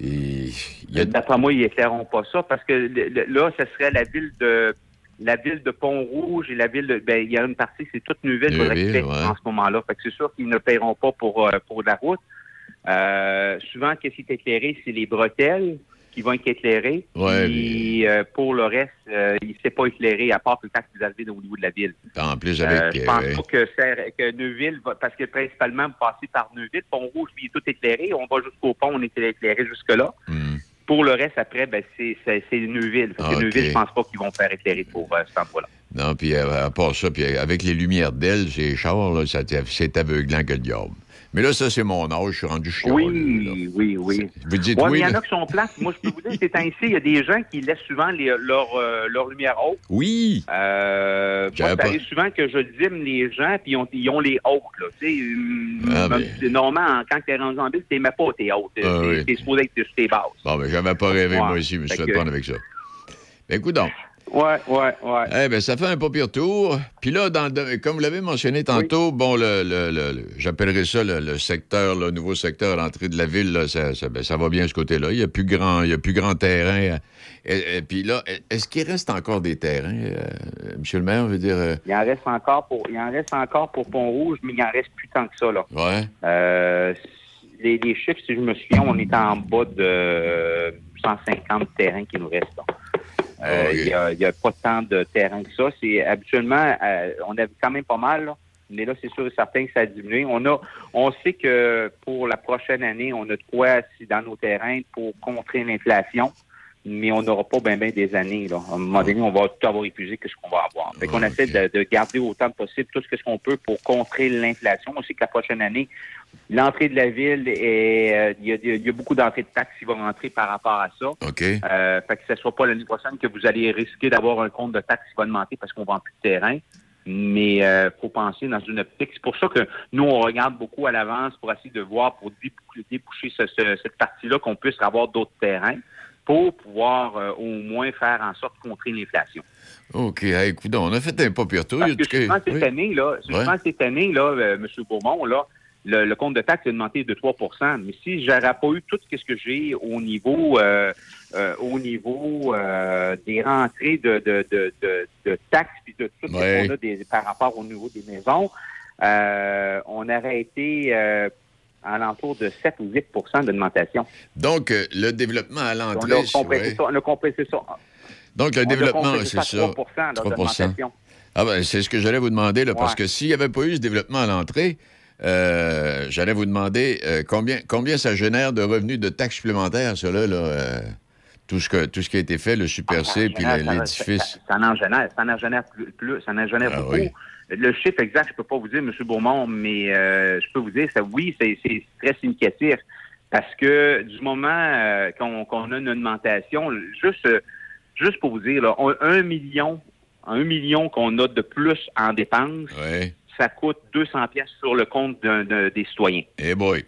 [SPEAKER 5] Et a...
[SPEAKER 10] D'après moi, ils éclaireront pas ça parce que le- le- là, ce serait la ville de la ville de Pont-Rouge et la ville de. Ben, il y a une partie, c'est toute qu'ils paient
[SPEAKER 5] ouais.
[SPEAKER 10] en ce moment-là. Fait que c'est sûr qu'ils ne paieront pas pour, euh, pour la route. Euh, souvent, qu'est-ce qui est éclairé, c'est les bretelles qui vont être éclairées.
[SPEAKER 5] Ouais,
[SPEAKER 10] Puis, euh, pour le reste, euh, il ne s'est pas éclairé à part que quand vous arrivez au niveau de la ville.
[SPEAKER 5] En plus,
[SPEAKER 10] Euh,
[SPEAKER 5] avec...
[SPEAKER 10] je pense
[SPEAKER 5] euh,
[SPEAKER 10] pas que, Neuville, va- parce que principalement, vous passez par Neuville, Pont-Rouge, il est tout éclairé. On va jusqu'au pont, on est éclairé jusque-là.
[SPEAKER 5] hmm.
[SPEAKER 10] Pour le reste, après, ben, c'est, c'est, c'est Neuville. Parce que
[SPEAKER 5] Ah.
[SPEAKER 10] Neuville, je pense pas qu'ils vont faire éclairer pour euh, cet endroit-là.
[SPEAKER 5] Non, puis euh, à part ça, puis avec les lumières d'elle, ces chars, là, ça c'est aveuglant que le diable. Mais là, ça, c'est mon âge, je suis rendu chiant.
[SPEAKER 10] Oui, oui, oui.
[SPEAKER 5] Vous dites
[SPEAKER 10] Ouais, mais
[SPEAKER 5] oui,
[SPEAKER 10] il y en a qui sont plates. Moi, je peux vous dire, ces temps-ci, il y a des gens qui laissent souvent les, leur, euh, leur lumière haute.
[SPEAKER 5] Oui!
[SPEAKER 10] Euh, moi, ça
[SPEAKER 5] pas-
[SPEAKER 10] arrive souvent que je dîme les gens, puis ils ont, ils ont les hautes. Là. Tu euh,
[SPEAKER 5] Ah,
[SPEAKER 10] même Normalement, quand t'es rendu en ville, même pas tes hautes.
[SPEAKER 5] Ah, oui.
[SPEAKER 10] t'es supposé être sur tes bases.
[SPEAKER 5] Bon, ben, j'avais pas rêvé,
[SPEAKER 10] Ouais.
[SPEAKER 5] moi aussi, mais je suis
[SPEAKER 10] que-
[SPEAKER 5] fait prendre avec ça. Ben, écoute donc.
[SPEAKER 10] Ouais, ouais, ouais.
[SPEAKER 5] Eh ben, ça fait un pas pire tour. Puis là, dans, le- comme vous l'avez mentionné tantôt, bon, le, le- le- le- j'appellerais ça le, secteur, le nouveau secteur à l'entrée de la ville, là, ça, ça- ben, ça va bien ce côté-là. Il y a plus grand, il y a plus grand terrain. Et, et puis là, est-ce qu'il reste encore des terrains, euh, Monsieur le maire, veut dire? euh,
[SPEAKER 10] Il en reste encore pour, il en reste encore pour Pont-Rouge, mais il en reste plus tant que ça, là.
[SPEAKER 5] ouais.
[SPEAKER 10] Euh, les, les chiffres, si je me souviens, on est en bas de 150 terrains qui nous restent. Euh,
[SPEAKER 5] ok.
[SPEAKER 10] Il n'y a, a pas tant de terrains que ça. C'est habituellement, euh, on avait quand même pas mal, là. mais là, c'est sûr et certain que ça a diminué. On a, on sait que pour la prochaine année, on a de quoi si dans nos terrains pour contrer l'inflation, mais on n'aura pas bien ben des années. Là. À un moment donné, on va tout avoir épuisé que ce qu'on va avoir. Fait qu'on
[SPEAKER 5] Ah,
[SPEAKER 10] essaie de, de garder autant que possible tout ce qu'on peut pour contrer l'inflation. On sait que la prochaine année, l'entrée de la ville, est, euh, il y, a, il y a beaucoup d'entrées de taxes qui vont rentrer par rapport à ça.
[SPEAKER 5] OK.
[SPEAKER 10] Euh, fait que ce ne soit pas l'année prochaine que vous allez risquer d'avoir un compte de taxes qui va augmenter parce qu'on vend plus de terrain. Mais il faut penser dans une optique. C'est pour ça que nous, on regarde beaucoup à l'avance pour essayer de voir, pour débou- déboucher ce- ce- cette partie-là, qu'on puisse avoir d'autres terrains pour pouvoir euh, au moins faire en sorte de contrer l'inflation.
[SPEAKER 5] OK. Hey, écoute, on a fait un pas pire tour.
[SPEAKER 10] Parce que justement, cette
[SPEAKER 5] oui.
[SPEAKER 10] année, là, justement,
[SPEAKER 5] Ouais.
[SPEAKER 10] cette année, là, euh, M. Beaumont, là, le, le compte de taxe a augmenté de 3% Mais si j'aurais pas eu tout ce que j'ai au niveau euh, euh, au niveau euh, des rentrées de, de, de, de, de taxes puis de tout
[SPEAKER 5] Ouais.
[SPEAKER 10] ce qu'on a des- par rapport au niveau des maisons, on aurait été à l'entour de 7 ou 8% d'augmentation.
[SPEAKER 5] Donc, euh, le développement à
[SPEAKER 10] On
[SPEAKER 5] l'entrée,
[SPEAKER 10] a
[SPEAKER 5] c'est-
[SPEAKER 10] compressé
[SPEAKER 5] ouais.
[SPEAKER 10] ça. On a compressé ça.
[SPEAKER 5] Donc, le
[SPEAKER 10] On
[SPEAKER 5] développement, c'est
[SPEAKER 10] ça à
[SPEAKER 5] ça.
[SPEAKER 10] 3 là,
[SPEAKER 5] 3
[SPEAKER 10] d'augmentation.
[SPEAKER 5] Ah ben, c'est ce que j'allais vous demander, là, parce que s'il n'y avait pas eu ce développement à l'entrée, euh, j'allais vous demander euh, combien, combien ça génère de revenus de taxes supplémentaires, cela, là, euh, tout, ce que, tout ce qui a été fait, le Super C, puis
[SPEAKER 10] ça-
[SPEAKER 5] l'édifice.
[SPEAKER 10] Ça, ça en génère, ça en génère plus, plus- ça en génère
[SPEAKER 5] Ah
[SPEAKER 10] beaucoup.
[SPEAKER 5] oui.
[SPEAKER 10] Le chiffre exact, je peux pas vous dire, M. Beaumont, mais euh, je peux vous dire, ça, oui, c'est très significatif. Parce que du moment euh, qu'on a une augmentation, juste, juste pour vous dire, là, on- un million, un million qu'on a de plus en dépenses, ça coûte 200 pièces sur le compte d'un- d'un- des citoyens.
[SPEAKER 5] Eh boy.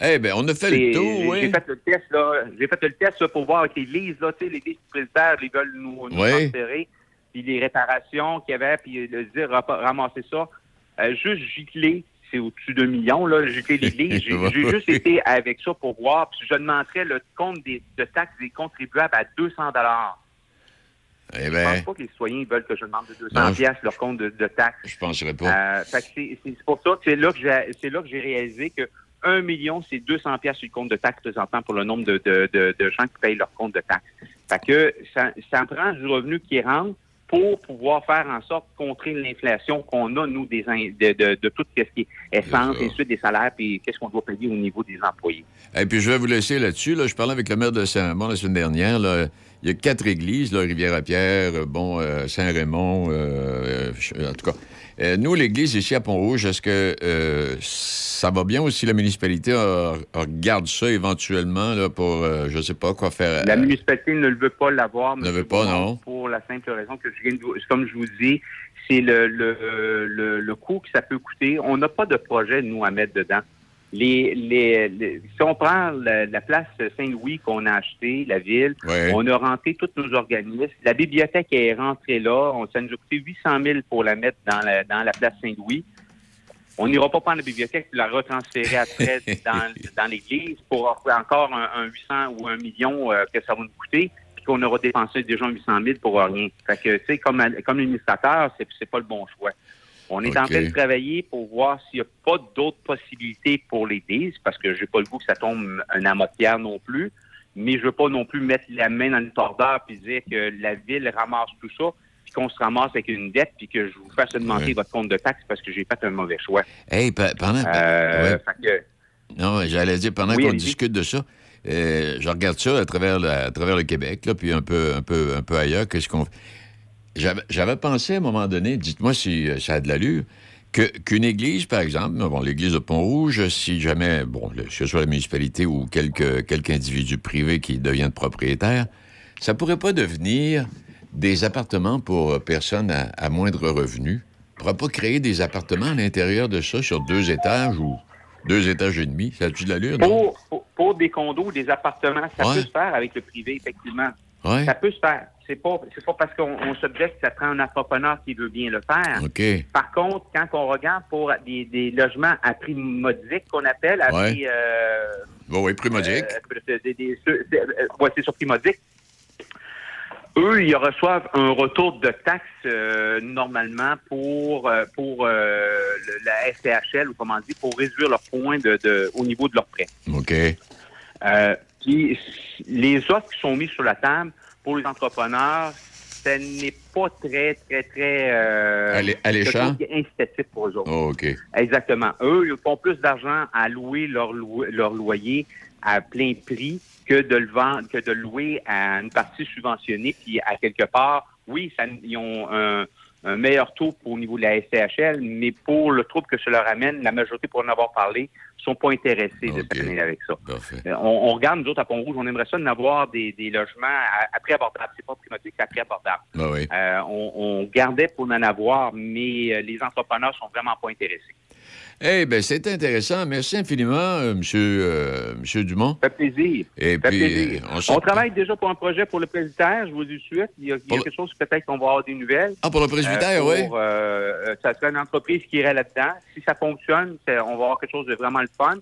[SPEAKER 5] Eh bien, on a fait le tour,
[SPEAKER 10] J'ai
[SPEAKER 5] oui.
[SPEAKER 10] fait le test, là. J'ai fait le test là, pour voir avec les là, tu sais, les leases présidentaires, ils veulent nous, nous transférer. Puis les réparations qu'il y avait, puis le dire ramasser ça. Euh, juste gicler, c'est au-dessus d'un million, là, gicler les (laughs) leases. J'ai juste été avec ça pour voir. Puis je demanderais le compte des, de taxes des contribuables à 200 dollars.
[SPEAKER 5] Eh
[SPEAKER 10] Je
[SPEAKER 5] bien,
[SPEAKER 10] pense pas que les citoyens veulent que je demande de 200
[SPEAKER 5] Non, je-
[SPEAKER 10] leur compte de, de taxes.
[SPEAKER 5] je ne penserais pas.
[SPEAKER 10] Euh, c'est pour ça que c'est là que j'ai réalisé que 1 million, c'est 200 pièces sur le compte de taxes présentement pour le nombre de, de, de, de gens qui payent leur compte de taxes. Fait que ça, ça prend du revenu qui rentre pour pouvoir faire en sorte de contrer l'inflation qu'on a, nous, des in- de, de, de tout ce qui est essence, et ensuite des salaires, puis qu'est-ce qu'on doit payer au niveau des employés.
[SPEAKER 5] Et puis, je vais vous laisser là-dessus. Là. Je parlais avec le maire de Saint-Raymond la semaine dernière. Là. Il y a quatre églises, Rivière-à-Pierre, euh, bon, euh, Saint-Raymond, euh, en tout cas. Euh, nous, l'église ici à Pont-Rouge, est-ce que euh, ça va bien aussi, la municipalité euh, regarde ça éventuellement là, pour, euh, je sais pas, quoi faire?
[SPEAKER 10] La
[SPEAKER 5] euh,
[SPEAKER 10] municipalité ne le veut pas l'avoir.
[SPEAKER 5] Ne veut pas, non?
[SPEAKER 10] Pour la simple raison que je viens de vous, comme je vous dis, c'est le, le, le, le coût que ça peut coûter. On n'a pas de projet, nous, à mettre dedans. Les, les, les- si on prend la, la place Saint-Louis qu'on a acheté, la ville,
[SPEAKER 5] Ouais.
[SPEAKER 10] on a rentré tous nos organismes. La bibliothèque est rentrée là. On, ça nous a coûté 800 000 pour la mettre dans la, dans la place Saint-Louis. On n'ira pas prendre la bibliothèque et la retransférer après (laughs) dans, dans l'église pour encore un, un 800 ou un million euh, que ça va nous coûter, puis qu'on aura dépensé déjà 800 000 pour rien. Fait que, tu sais, comme, comme administrateur, c'est, c'est pas le bon choix. On est en train de travailler pour voir s'il n'y a pas d'autres possibilités pour l'église, parce que j'ai pas le goût que ça tombe un amas de pierre non plus, mais je veux pas non plus mettre la main dans le tordeur puis dire que la ville ramasse tout ça, puis qu'on se ramasse avec une dette, puis que je vous fasse
[SPEAKER 5] Ouais.
[SPEAKER 10] votre compte de taxes parce que j'ai fait un mauvais choix.
[SPEAKER 5] Hey, pe- pendant.
[SPEAKER 10] Euh,
[SPEAKER 5] ouais.
[SPEAKER 10] fait que-
[SPEAKER 5] Non, j'allais dire, pendant
[SPEAKER 10] Oui,
[SPEAKER 5] qu'on discute de ça, euh, je regarde ça à travers, le, à travers le Québec, là, puis un peu, un peu, un peu ailleurs. Qu'est-ce qu'on J'avais, j'avais pensé à un moment donné, dites-moi si euh, ça a de l'allure, que, qu'une église, par exemple, bon, l'église de Pont-Rouge, si jamais, bon, que ce soit la municipalité ou quelque, quelque individu privé qui devient propriétaire, ça pourrait pas devenir des appartements pour euh, personnes à, à moindre revenu? On pourrait pas créer des appartements à l'intérieur de ça sur deux étages ou deux étages et demi? Ça a-tu de l'allure?
[SPEAKER 10] pour, pour, pour des condos, des appartements, ça
[SPEAKER 5] Ouais.
[SPEAKER 10] peut se faire avec le privé, effectivement.
[SPEAKER 5] Ouais.
[SPEAKER 10] Ça peut se faire. C'est pas, c'est pas parce qu'on on s'objecte que ça prend un entrepreneur qui veut bien le faire. Par contre, quand on regarde pour des, des logements à prix modique qu'on appelle, à
[SPEAKER 5] Ouais.
[SPEAKER 10] prix euh,
[SPEAKER 5] oui,
[SPEAKER 10] euh, des- des- ceux- des- euh, ouais, c'est sur prix modique. Eux, ils reçoivent un retour de taxes euh, normalement pour euh, pour euh, le- la SCHL, ou comment dire, pour réduire leurs points de, de- au niveau de leurs prêts.
[SPEAKER 5] OK.
[SPEAKER 10] Euh, puis les offres qui sont mises sur la table pour les entrepreneurs, ce n'est pas très, très, très euh,
[SPEAKER 5] Allé- alléchant?
[SPEAKER 10] incitatif pour eux autres.
[SPEAKER 5] Oh, OK.
[SPEAKER 10] Exactement. Eux, ils font plus d'argent à louer leur, leur loyer à plein prix que de le vendre, que de louer à une partie subventionnée. Puis à quelque part, oui, ça, ils ont un, un meilleur taux pour, au niveau de la SCHL, mais pour le trouble que ça leur amène, la majorité, pour en avoir parlé, sont pas intéressés de s'amener avec ça. Euh, on, on, regarde, nous autres, à Pont-Rouge, on aimerait ça d'avoir des, des logements à, à prix abordable. C'est pas primatique, c'est à prix abordable.
[SPEAKER 5] Ben oui.
[SPEAKER 10] Euh, on, on gardait pour en avoir, mais euh, les entrepreneurs sont vraiment pas intéressés.
[SPEAKER 5] Eh bien, c'est intéressant. Merci infiniment, euh, monsieur, euh, monsieur Dumont.
[SPEAKER 10] Ça fait plaisir.
[SPEAKER 5] Et
[SPEAKER 10] Ça fait
[SPEAKER 5] puis,
[SPEAKER 10] plaisir.
[SPEAKER 5] euh, on
[SPEAKER 10] travaille déjà pour un projet pour le presbytère, je vous dis tout de suite. Il y a, il y a
[SPEAKER 5] Pour le-
[SPEAKER 10] quelque chose, peut-être qu'on va avoir des nouvelles.
[SPEAKER 5] Ah, pour le presbytère, oui.
[SPEAKER 10] ça serait une entreprise qui irait là-dedans. Si ça fonctionne, on va avoir quelque chose de vraiment le fun.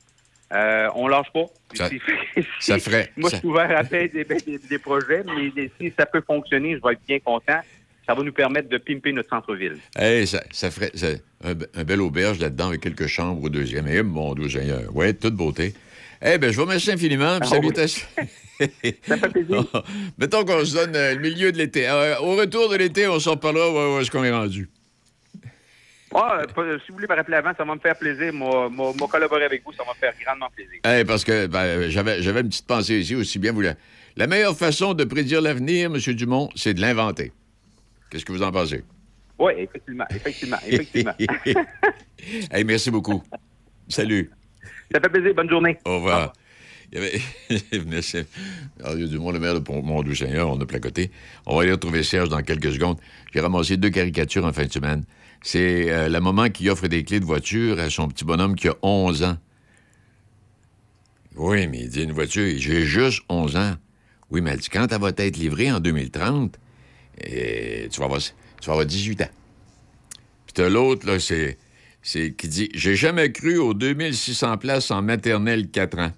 [SPEAKER 10] Euh, on lâche pas.
[SPEAKER 5] Ça- (laughs)
[SPEAKER 10] Si-
[SPEAKER 5] ça ferait-
[SPEAKER 10] Moi,
[SPEAKER 5] ça-
[SPEAKER 10] je suis ouvert à faire des, des- des projets, mais si ça peut fonctionner, je vais être bien content. Ça va nous permettre de pimper notre centre-ville.
[SPEAKER 5] Hey, ça, ça ferait ça- un, un bel auberge là-dedans avec quelques chambres au deuxième. Eh, mon Dieu Seigneur. Oui, toute beauté. Eh bien, je vous remercie infiniment.
[SPEAKER 10] Ah,
[SPEAKER 5] salutations. (laughs)
[SPEAKER 10] Ça fait plaisir. (laughs)
[SPEAKER 5] Mettons qu'on se donne euh, le milieu de l'été. Euh, au retour de l'été, on s'en reparlera où, où est-ce qu'on est rendu.
[SPEAKER 10] Ah, euh, si vous voulez me rappeler avant, ça va me faire plaisir. Moi, moi, moi, collaborer avec vous, ça va me faire grandement plaisir.
[SPEAKER 5] Eh, parce que ben, j'avais, j'avais une petite pensée ici aussi bien. Vous, la, la meilleure façon de prédire l'avenir, M. Dumont, c'est de l'inventer. Qu'est-ce que vous en pensez?
[SPEAKER 10] Oui, effectivement, effectivement, (laughs) effectivement. (laughs)
[SPEAKER 5] Hey, merci beaucoup. Salut.
[SPEAKER 10] ça fait plaisir. Bonne journée.
[SPEAKER 5] Au revoir. Il y avait... Merci. Mario Dumont, le maire de Pont-Mont-Doux-Seigneur, on a placoté. On va aller retrouver Serge dans quelques secondes. J'ai ramassé deux caricatures en fin de semaine. C'est euh, la maman qui offre des clés de voiture à son petit bonhomme qui a 11 ans. Oui, mais il dit une voiture, j'ai juste 11 ans. Oui, mais elle dit quand elle va être livrée en 2030, eh, tu, vas avoir, tu vas avoir 18 ans. Puis t'as l'autre, là, c'est, c'est qui dit J'ai jamais cru aux 2600 places en maternelle 4 ans.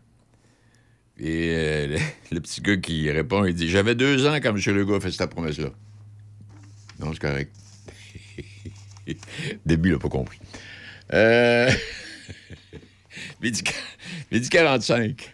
[SPEAKER 5] Et euh, (laughs) le, petit gars qui répond, il dit J'avais deux ans quand M. Legault fait cette promesse-là. Non, c'est correct. (laughs) Début, il n'a pas compris. Euh... (laughs) midi 45.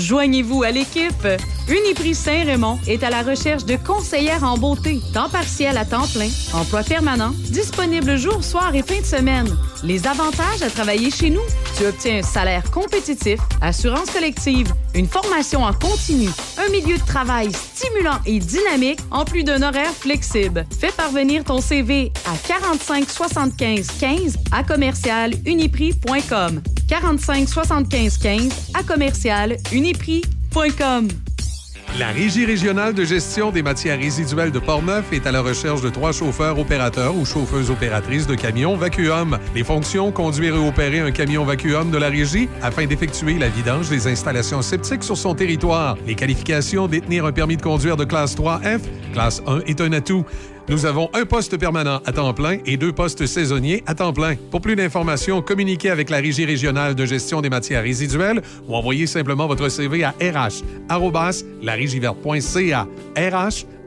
[SPEAKER 9] Joignez-vous à l'équipe. Uniprix Saint-Raymond est à la recherche de conseillères en beauté, temps partiel à temps plein, emploi permanent, disponible jour, soir et fin de semaine. Les avantages à travailler chez nous, tu obtiens un salaire compétitif, assurance collective, une formation en continu, un milieu de travail stimulant et dynamique, en plus d'un horaire flexible. Fais parvenir ton CV à 45 75 15 à commercial uniprix.com. 45 75 15 à commercial uniprix.com.
[SPEAKER 3] La Régie régionale de gestion des matières résiduelles de Portneuf est à la recherche de trois chauffeurs opérateurs ou chauffeuses opératrices de camions vacuum. Les fonctions, conduire et opérer un camion vacuum de la régie afin d'effectuer la vidange des installations septiques sur son territoire. Les qualifications, détenir un permis de conduire de classe 3F, classe 1 est un atout. Nous avons un poste permanent à temps plein et deux postes saisonniers à temps plein. Pour plus d'informations, communiquez avec la Régie régionale de gestion des matières résiduelles ou envoyez simplement votre CV à RH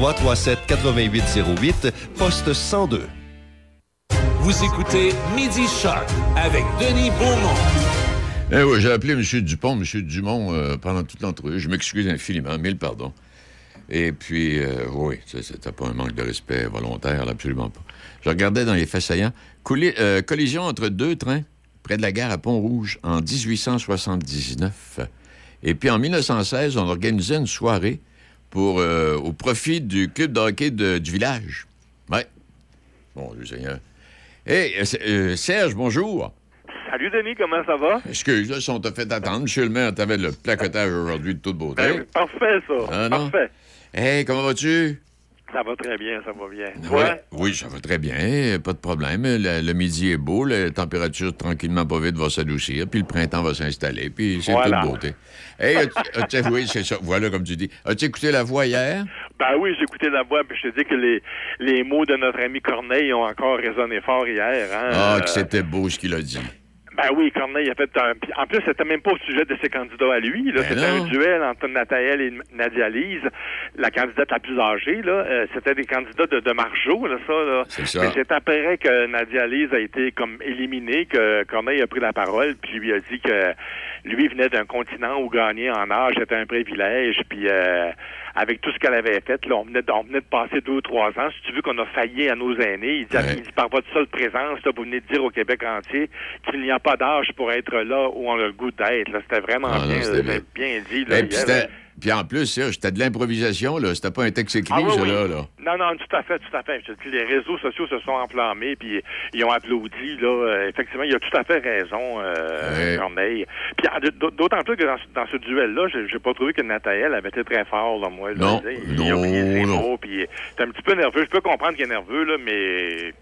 [SPEAKER 11] 337 8808 poste 102.
[SPEAKER 2] Vous écoutez Midi Shark avec Denis Beaumont.
[SPEAKER 5] Eh oui, j'ai appelé M. Dupont, M. Dumont euh, pendant toute l'entrevue. Je m'excuse infiniment, mille pardons. Et puis, euh, oui, c'était pas un manque de respect volontaire, là, absolument pas. Je regardais dans les faits saillants. Couli- euh, collision entre deux trains près de la gare à Pont-Rouge en 1879. Et puis en 1916, on organisait une soirée pour, euh, au profit du club de hockey de- du village. Ouais. Bon, Dieu Seigneur. Hé, Serge, bonjour.
[SPEAKER 12] Salut Denis, comment ça va?
[SPEAKER 5] Excuse, là, si on t'a fait attendre, monsieur le maire, t'avais le placotage aujourd'hui de toute beauté.
[SPEAKER 12] Ben, parfait ça,
[SPEAKER 5] Ah, non?
[SPEAKER 12] parfait.
[SPEAKER 5] Hey, comment vas-tu?
[SPEAKER 12] Ça va très bien, ça va bien.
[SPEAKER 5] Ouais. Oui, ça va très bien, pas de problème. Le, le midi est beau, la température tranquillement pas vite va s'adoucir, puis le printemps va s'installer, puis c'est
[SPEAKER 12] Voilà.
[SPEAKER 5] toute beauté. Hey, as-tu- as-tu- (laughs) oui, c'est ça. Voilà, comme tu dis. As-tu écouté la voix hier?
[SPEAKER 12] Ben oui, j'ai écouté la voix, puis je te dis que les, les mots de notre ami Corneille ont encore résonné fort hier. Hein?
[SPEAKER 5] Ah, que c'était beau ce qu'il a dit.
[SPEAKER 12] Ben oui, Corneille a fait un... En plus, c'était même pas au sujet de ses candidats à lui. Là.
[SPEAKER 5] Ben
[SPEAKER 12] C'était un duel entre Nathalie et Nadia Lise, la candidate la plus âgée. Là. Euh, c'était des candidats de, de Margeau, là, ça. Là.
[SPEAKER 5] C'est ça.
[SPEAKER 12] Mais c'est après que Nadia Lise a été comme éliminée que Corneille a pris la parole, puis lui a dit que lui venait d'un continent où gagner en âge était un privilège, puis euh, avec tout ce qu'elle avait fait, là, on, venait de, on venait de passer deux ou trois ans. Si tu veux qu'on a failli à nos aînés, il dit, il dit, par votre seule présence, là, vous venez de dire au Québec entier qu'il n'y a pas d'âge pour être là où on a le goût d'être. là. C'était vraiment
[SPEAKER 5] Ah,
[SPEAKER 12] bien,
[SPEAKER 5] c'était
[SPEAKER 12] euh,
[SPEAKER 5] bien.
[SPEAKER 12] dit. Là,
[SPEAKER 5] Eh, puis, en plus, c'était de l'improvisation, là. C'était pas un texte écrit,
[SPEAKER 12] Ah oui,
[SPEAKER 5] ça,
[SPEAKER 12] oui.
[SPEAKER 5] là.
[SPEAKER 12] Non, non, tout à fait, tout à fait. Je te dis, les réseaux sociaux se sont enflammés, puis ils ont applaudi. Là, Euh, effectivement, il a tout à fait raison, euh,
[SPEAKER 5] Ouais.
[SPEAKER 12] Puis ah, d'autant plus que dans, ce- dans ce duel-là, j'ai pas trouvé que Nathalie avait été très fort, là, moi. Là,
[SPEAKER 5] Non,
[SPEAKER 12] il a
[SPEAKER 5] non,
[SPEAKER 12] oublié ses
[SPEAKER 5] non.
[SPEAKER 12] mots, puis un petit peu nerveux. Je peux comprendre qu'il est nerveux, là, mais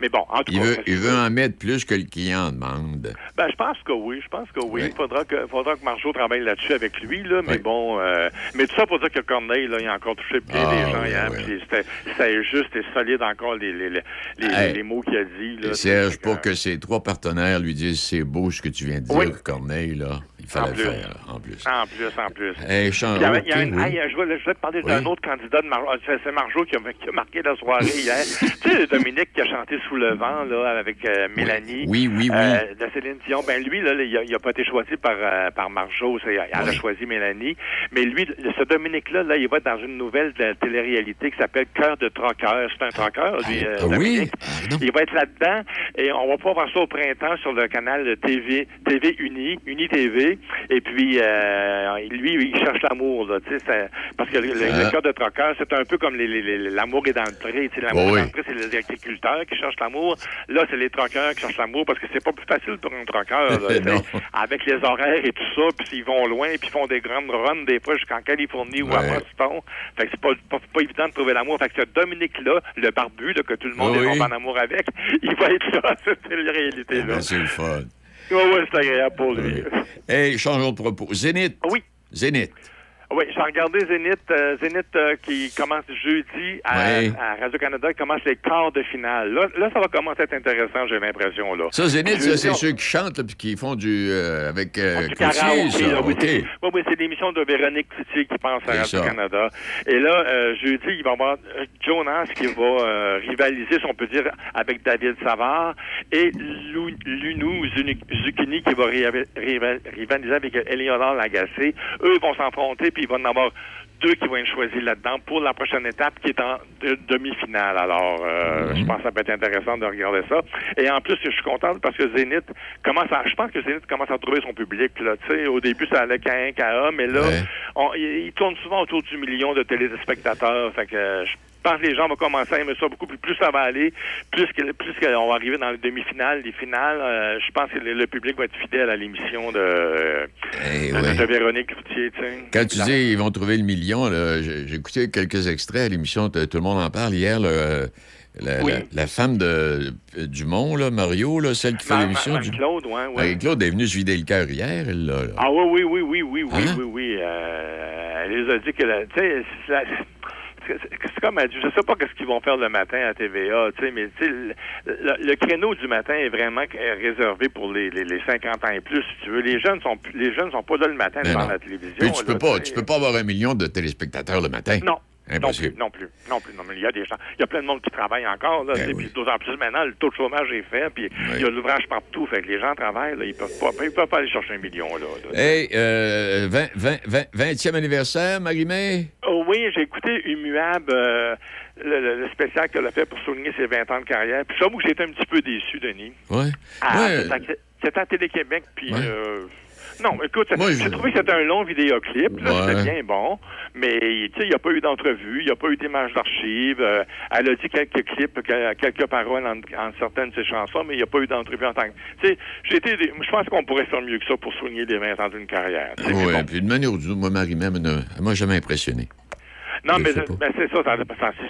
[SPEAKER 12] mais bon, en tout
[SPEAKER 5] Il
[SPEAKER 12] cas.
[SPEAKER 5] veut, il veut en mettre plus que le client en demande.
[SPEAKER 12] ben, je pense que oui. Je pense que oui.
[SPEAKER 5] Oui.
[SPEAKER 12] Il faudra que, faudra que Marceau travaille là-dessus avec lui, là. Mais
[SPEAKER 5] Oui.
[SPEAKER 12] bon, euh, mais tout ça pour dire que Corneille, là, il a encore touché bien
[SPEAKER 5] Ah,
[SPEAKER 12] des gens
[SPEAKER 5] oui,
[SPEAKER 12] hier. puis C'était, juste et solide encore les, les, les, les,
[SPEAKER 5] Hey.
[SPEAKER 12] les mots qu'il a dit, là.
[SPEAKER 5] Et Serge, pour que ses trois partenaires lui disent c'est beau ce que tu viens de dire. Corneille, là, fallait
[SPEAKER 12] En
[SPEAKER 5] le
[SPEAKER 12] plus.
[SPEAKER 5] faire, en plus.
[SPEAKER 12] En plus, en plus.
[SPEAKER 5] Hey, Jean,
[SPEAKER 12] Il y avait-
[SPEAKER 5] ok,
[SPEAKER 12] il y a une-
[SPEAKER 5] oui.
[SPEAKER 12] hey, je, voulais, je voulais te parler
[SPEAKER 5] Oui.
[SPEAKER 12] d'un autre candidat de Marceau. C'est c'est Marceau qui a, qui a marqué la soirée (laughs) hier. tu sais, Dominique qui a chanté Sous le vent, là, avec euh, Mélanie.
[SPEAKER 5] Oui, oui, oui.
[SPEAKER 12] Euh, de Céline Dion. Ben, lui, là, il a, il a pas été choisi par, euh, par. C'est- Elle a choisi Mélanie. Mais lui, ce Dominique-là, là, il va être dans une nouvelle de la télé-réalité qui s'appelle Cœur de troqueur. C'est un troqueur, lui, euh,
[SPEAKER 5] Ah oui?
[SPEAKER 12] Dominique.
[SPEAKER 5] Ah.
[SPEAKER 12] Il va être là-dedans et on va pouvoir voir ça au printemps sur le canal TV, TV Uni, Uni TV. Et puis, euh, lui, il cherche l'amour, là, tu sais, c'est- parce que le,
[SPEAKER 5] Ah.
[SPEAKER 12] le cœur de troqueur, c'est un peu comme l'amour est dans le pré. L'amour
[SPEAKER 5] Oh oui.
[SPEAKER 12] est dans le pré, c'est les agriculteurs qui cherchent l'amour. Là, c'est les troqueurs qui cherchent l'amour parce que c'est pas plus facile pour un troqueur, (laughs) avec les horaires et tout ça, puis s'ils vont loin, puis ils font des grandes runs des fois jusqu'en Californie ou à. Boston. Fait que c'est pas, pas, pas évident de trouver l'amour. Fait que ce Dominique-là, le barbu, là, que tout le monde est en amour avec, (laughs) il va être là, (laughs) cette réalité-là.
[SPEAKER 5] Ben, c'est le fun.
[SPEAKER 12] Oui, oui, c'est agréable pour lui.
[SPEAKER 5] Hey, changeons de propos. Zénith.
[SPEAKER 12] Oui.
[SPEAKER 5] Zénith.
[SPEAKER 12] Oui, j'ai regardé Zénith, euh, Zénith euh, qui commence jeudi à,
[SPEAKER 5] Oui.
[SPEAKER 12] à Radio-Canada, qui commence les quarts de finale. Là, là, ça va commencer à être intéressant, j'ai l'impression. là.
[SPEAKER 5] Ça, Zénith, c'est
[SPEAKER 12] on-
[SPEAKER 5] ceux qui chantent puis qui font du. euh, avec euh,
[SPEAKER 12] Du karaoké,
[SPEAKER 5] ça.
[SPEAKER 12] là, oui,
[SPEAKER 5] OK.
[SPEAKER 12] c'est- oui, oui, c'est l'émission de Véronique Cloutier qui pense à. Radio-Canada. Et là, euh, jeudi, il va y avoir euh, Jonas qui va rivaliser, si on peut dire, avec David Savard et Lou- Lunou Zucchini qui va riva- riva- rivaliser avec Eleonore Lagacé. Eux vont s'affronter, puis il va en avoir deux qui vont être choisis là-dedans pour la prochaine étape qui est en de- demi-finale. Alors, euh, je pense que ça peut être intéressant de regarder ça. Et en plus, je suis content parce que Zénith commence à, je pense que Zénith commence à trouver son public. Là. Tu sais, au début, ça allait qu'à un, qu'à un, mais là,
[SPEAKER 5] Ouais.
[SPEAKER 12] on- il, il tourne souvent autour du million de téléspectateurs. Fait que euh, je pense que les gens vont commencer à aimer ça beaucoup. Plus, plus ça va aller, plus que plus qu'on va arriver dans les demi-finales, les finales, euh, je pense que le, le public va être fidèle à l'émission de,
[SPEAKER 5] Eh
[SPEAKER 12] de,
[SPEAKER 5] ouais.
[SPEAKER 12] de Véronique sais.
[SPEAKER 5] Quand tu dis ils vont trouver le million, j'ai écouté quelques extraits à l'émission, tout le monde en parle hier. là, la,
[SPEAKER 12] Oui.
[SPEAKER 5] la- la femme de Dumont, là, Mario, là, celle qui fait l'émission. du-
[SPEAKER 12] Claude, ouais, ouais.
[SPEAKER 5] Marie-Claude est venue se vider le cœur hier, elle, là. là.
[SPEAKER 12] Ah oui, oui, oui, oui, oui, oui,
[SPEAKER 5] Hein?
[SPEAKER 12] oui, oui. Euh, elle les a dit que, la- tu sais, c'est comme elle dit, je sais pas qu'est-ce qu'ils vont faire le matin à TVA, tu sais, mais tu sais, le, le- le créneau du matin est vraiment euh, réservé pour les, les, les 50 ans et plus, si tu veux. Les jeunes sont plus- les jeunes sont pas là le matin
[SPEAKER 5] Mais
[SPEAKER 12] devant la télévision.
[SPEAKER 5] Puis tu
[SPEAKER 12] là,
[SPEAKER 5] peux pas, tu peux pas avoir un million de téléspectateurs le matin.
[SPEAKER 12] Non. Non plus,
[SPEAKER 5] Impossible.
[SPEAKER 12] non plus, non plus. Non, mais il y a des gens, il y a plein de monde qui travaille encore, là,
[SPEAKER 5] Ben oui.
[SPEAKER 12] puis d'autant plus maintenant, le taux de chômage est fait, puis il y a l'ouvrage partout, fait que les gens travaillent, là, ils peuvent pas, ils peuvent pas aller chercher un million, là. là.
[SPEAKER 5] Hey, euh, 20, 20, 20, 20e anniversaire, Marie-Mé?
[SPEAKER 12] Oh oui, j'ai écouté Umuab, euh, le, le- le spécial qu'elle a fait pour souligner ses 20 ans de carrière. Puis que j'ai été un petit peu déçu, Denis.
[SPEAKER 5] Ouais.
[SPEAKER 12] Ah,
[SPEAKER 5] Ouais.
[SPEAKER 12] c'était à- C'était à Télé-Québec, puis...
[SPEAKER 5] Ouais.
[SPEAKER 12] euh, non, écoute,
[SPEAKER 5] Moi,
[SPEAKER 12] j'ai
[SPEAKER 5] je-
[SPEAKER 12] trouvé que c'était un long vidéoclip, là,
[SPEAKER 5] Ouais.
[SPEAKER 12] c'était bien bon, mais tu sais, il n'y a pas eu d'entrevue, il n'y a pas eu d'image d'archives. euh, elle a dit quelques clips, que- quelques paroles en, en certaines de ses chansons, mais il n'y a pas eu d'entrevue en tant que... Tu sais, j'ai été... dé- Je pense qu'on pourrait faire mieux que ça pour souligner les 20 ans d'une carrière.
[SPEAKER 5] Ouais,
[SPEAKER 12] bon.
[SPEAKER 5] puis de manière ou d'une autre, moi, Marie-Mé, elle m'a- elle m'a jamais impressionné.
[SPEAKER 12] Non, mais ben, c'est ça.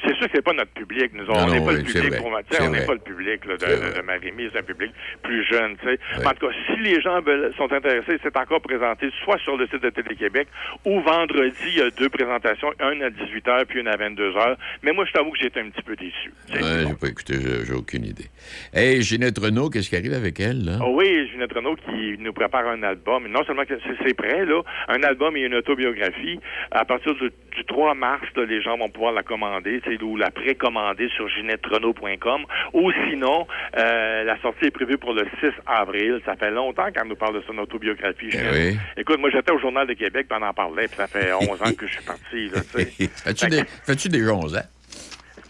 [SPEAKER 12] C'est sûr que c'est pas notre public. Nous, on n'est pas
[SPEAKER 5] oui,
[SPEAKER 12] le public pour sais, On n'est pas le public là, de, de, de Marie-Mie, c'est un public plus jeune. tu sais. En tout cas, si les gens sont intéressés, c'est encore présenté soit sur le site de Télé-Québec ou vendredi, il y a deux présentations, une à 18h puis une à 22h. Mais moi, je t'avoue que j'étais un petit peu déçu.
[SPEAKER 5] Ouais, j'ai pas écouté, j'ai aucune idée. Hey, Ginette Renault, qu'est-ce qui arrive avec elle, là?
[SPEAKER 12] Oh oui, Ginette Renault qui nous prépare un album. Non seulement que c'est- c'est prêt, là, un album et une autobiographie. À partir du, du 3 mars, là, les gens vont pouvoir la commander, ou la précommander sur ginetterenault.com. Ou sinon, euh, la sortie est prévue pour le 6 avril. Ça fait longtemps qu'elle nous parle de son autobiographie.
[SPEAKER 5] Eh oui.
[SPEAKER 12] Écoute, moi, j'étais au Journal de Québec, puis on en parlait, puis ça fait (laughs) 11 ans que je suis parti.
[SPEAKER 5] Fais-tu des, fais-tu des 11 ans?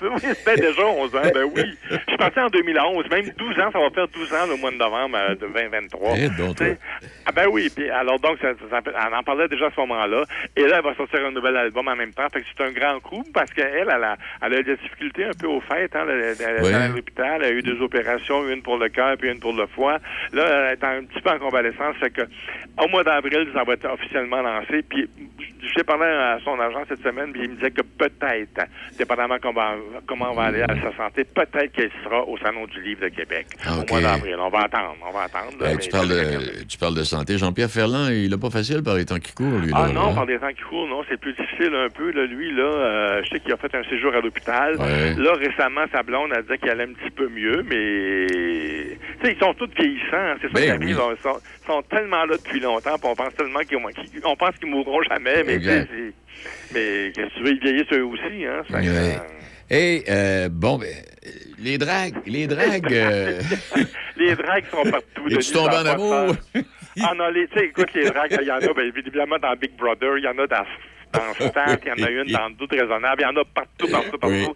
[SPEAKER 12] Oui, fait déjà 11 ans, ben oui. Je suis parti en 2011, même 12 ans, ça va faire 12 ans le mois de novembre euh, de 2023.
[SPEAKER 5] Eh, donc,
[SPEAKER 12] Ah ben oui, puis alors donc, ça, elle en parlait déjà à ce moment-là. Et là, elle va sortir un nouvel album en même temps. Fait que c'est un grand coup parce qu'elle, elle a, elle a eu des difficultés un peu au fait. Hein, elle, elle- elle
[SPEAKER 5] Ouais.
[SPEAKER 12] à l'hôpital, elle a eu deux opérations, une pour le cœur puis une pour le foie. Là, elle est un petit peu en convalescence. Fait que au mois d'avril, ça va être officiellement lancé. Puis j'ai parlé à son agent cette semaine, puis il me disait que peut-être, dépendamment comment, comment on va aller à sa santé, peut-être qu'elle sera au Salon du Livre de Québec
[SPEAKER 5] Ah,
[SPEAKER 12] au mois d'avril. On va attendre, on va attendre. mais
[SPEAKER 5] tu, parles de, tu parles de santé. Jean-Pierre Ferland, il a pas facile par les temps qui courent, lui.
[SPEAKER 12] Ah
[SPEAKER 5] là,
[SPEAKER 12] non,
[SPEAKER 5] là.
[SPEAKER 12] par des temps qui courent, non, c'est plus difficile un peu. Là, lui, là, euh, je sais qu'il a fait un séjour à l'hôpital.
[SPEAKER 5] Ouais.
[SPEAKER 12] Là, récemment, sa blonde a dit qu'elle allait un petit peu mieux, mais tu sais, ils sont tous vieillissants. hein. C'est ça
[SPEAKER 5] Ben
[SPEAKER 12] qui arrive.
[SPEAKER 5] oui.
[SPEAKER 12] Ils sont, sont tellement là depuis longtemps, puis on pense tellement qu'ils qu'ils- on pense qu'ils mourront jamais, mais mais qu'est-ce que tu veux, ils vieillissent eux aussi, hein.
[SPEAKER 5] Ouais. Hey, euh, bon, ben, les dragues, les dragues... euh, (laughs)
[SPEAKER 12] Les dragues sont partout. Denis,
[SPEAKER 5] tombé
[SPEAKER 12] ça
[SPEAKER 5] en amour?
[SPEAKER 12] Ah non, les, tu sais, écoute, les dragues, il y en a, ben, évidemment, dans Big Brother, il y en a dans, dans Stat, il y en a une (laughs) dans Doute raisonnable, il y en a partout, partout, partout.
[SPEAKER 5] Oui.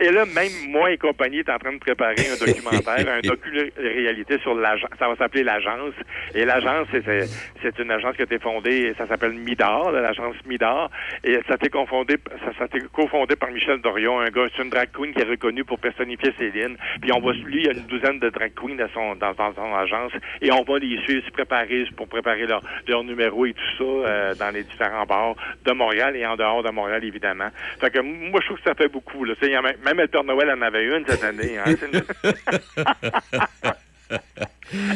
[SPEAKER 12] Et là, même moi et compagnie est en train de préparer un documentaire, un (laughs) docu-réalité sur l'agence. Ça va s'appeler l'agence. Et l'agence, c'est- une agence qui a été fondée, ça s'appelle Midar, l'agence Midar. Et ça a été confondé, ça, ça a été cofondé par Michel Dorion, un gars, c'est une drag queen qui est reconnue pour personnifier Céline. Puis on va, lui, il y a une douzaine de drag queens dans son, dans, dans son agence. Et on va les suivre, se préparer pour préparer leur, leur numéro et tout ça euh, dans les différents bars de Montréal et en dehors de Montréal, évidemment. Fait que moi, je trouve que ça fait beaucoup. Là. Il y a même, même le Père Noël en avait une cette année. Hein. (laughs)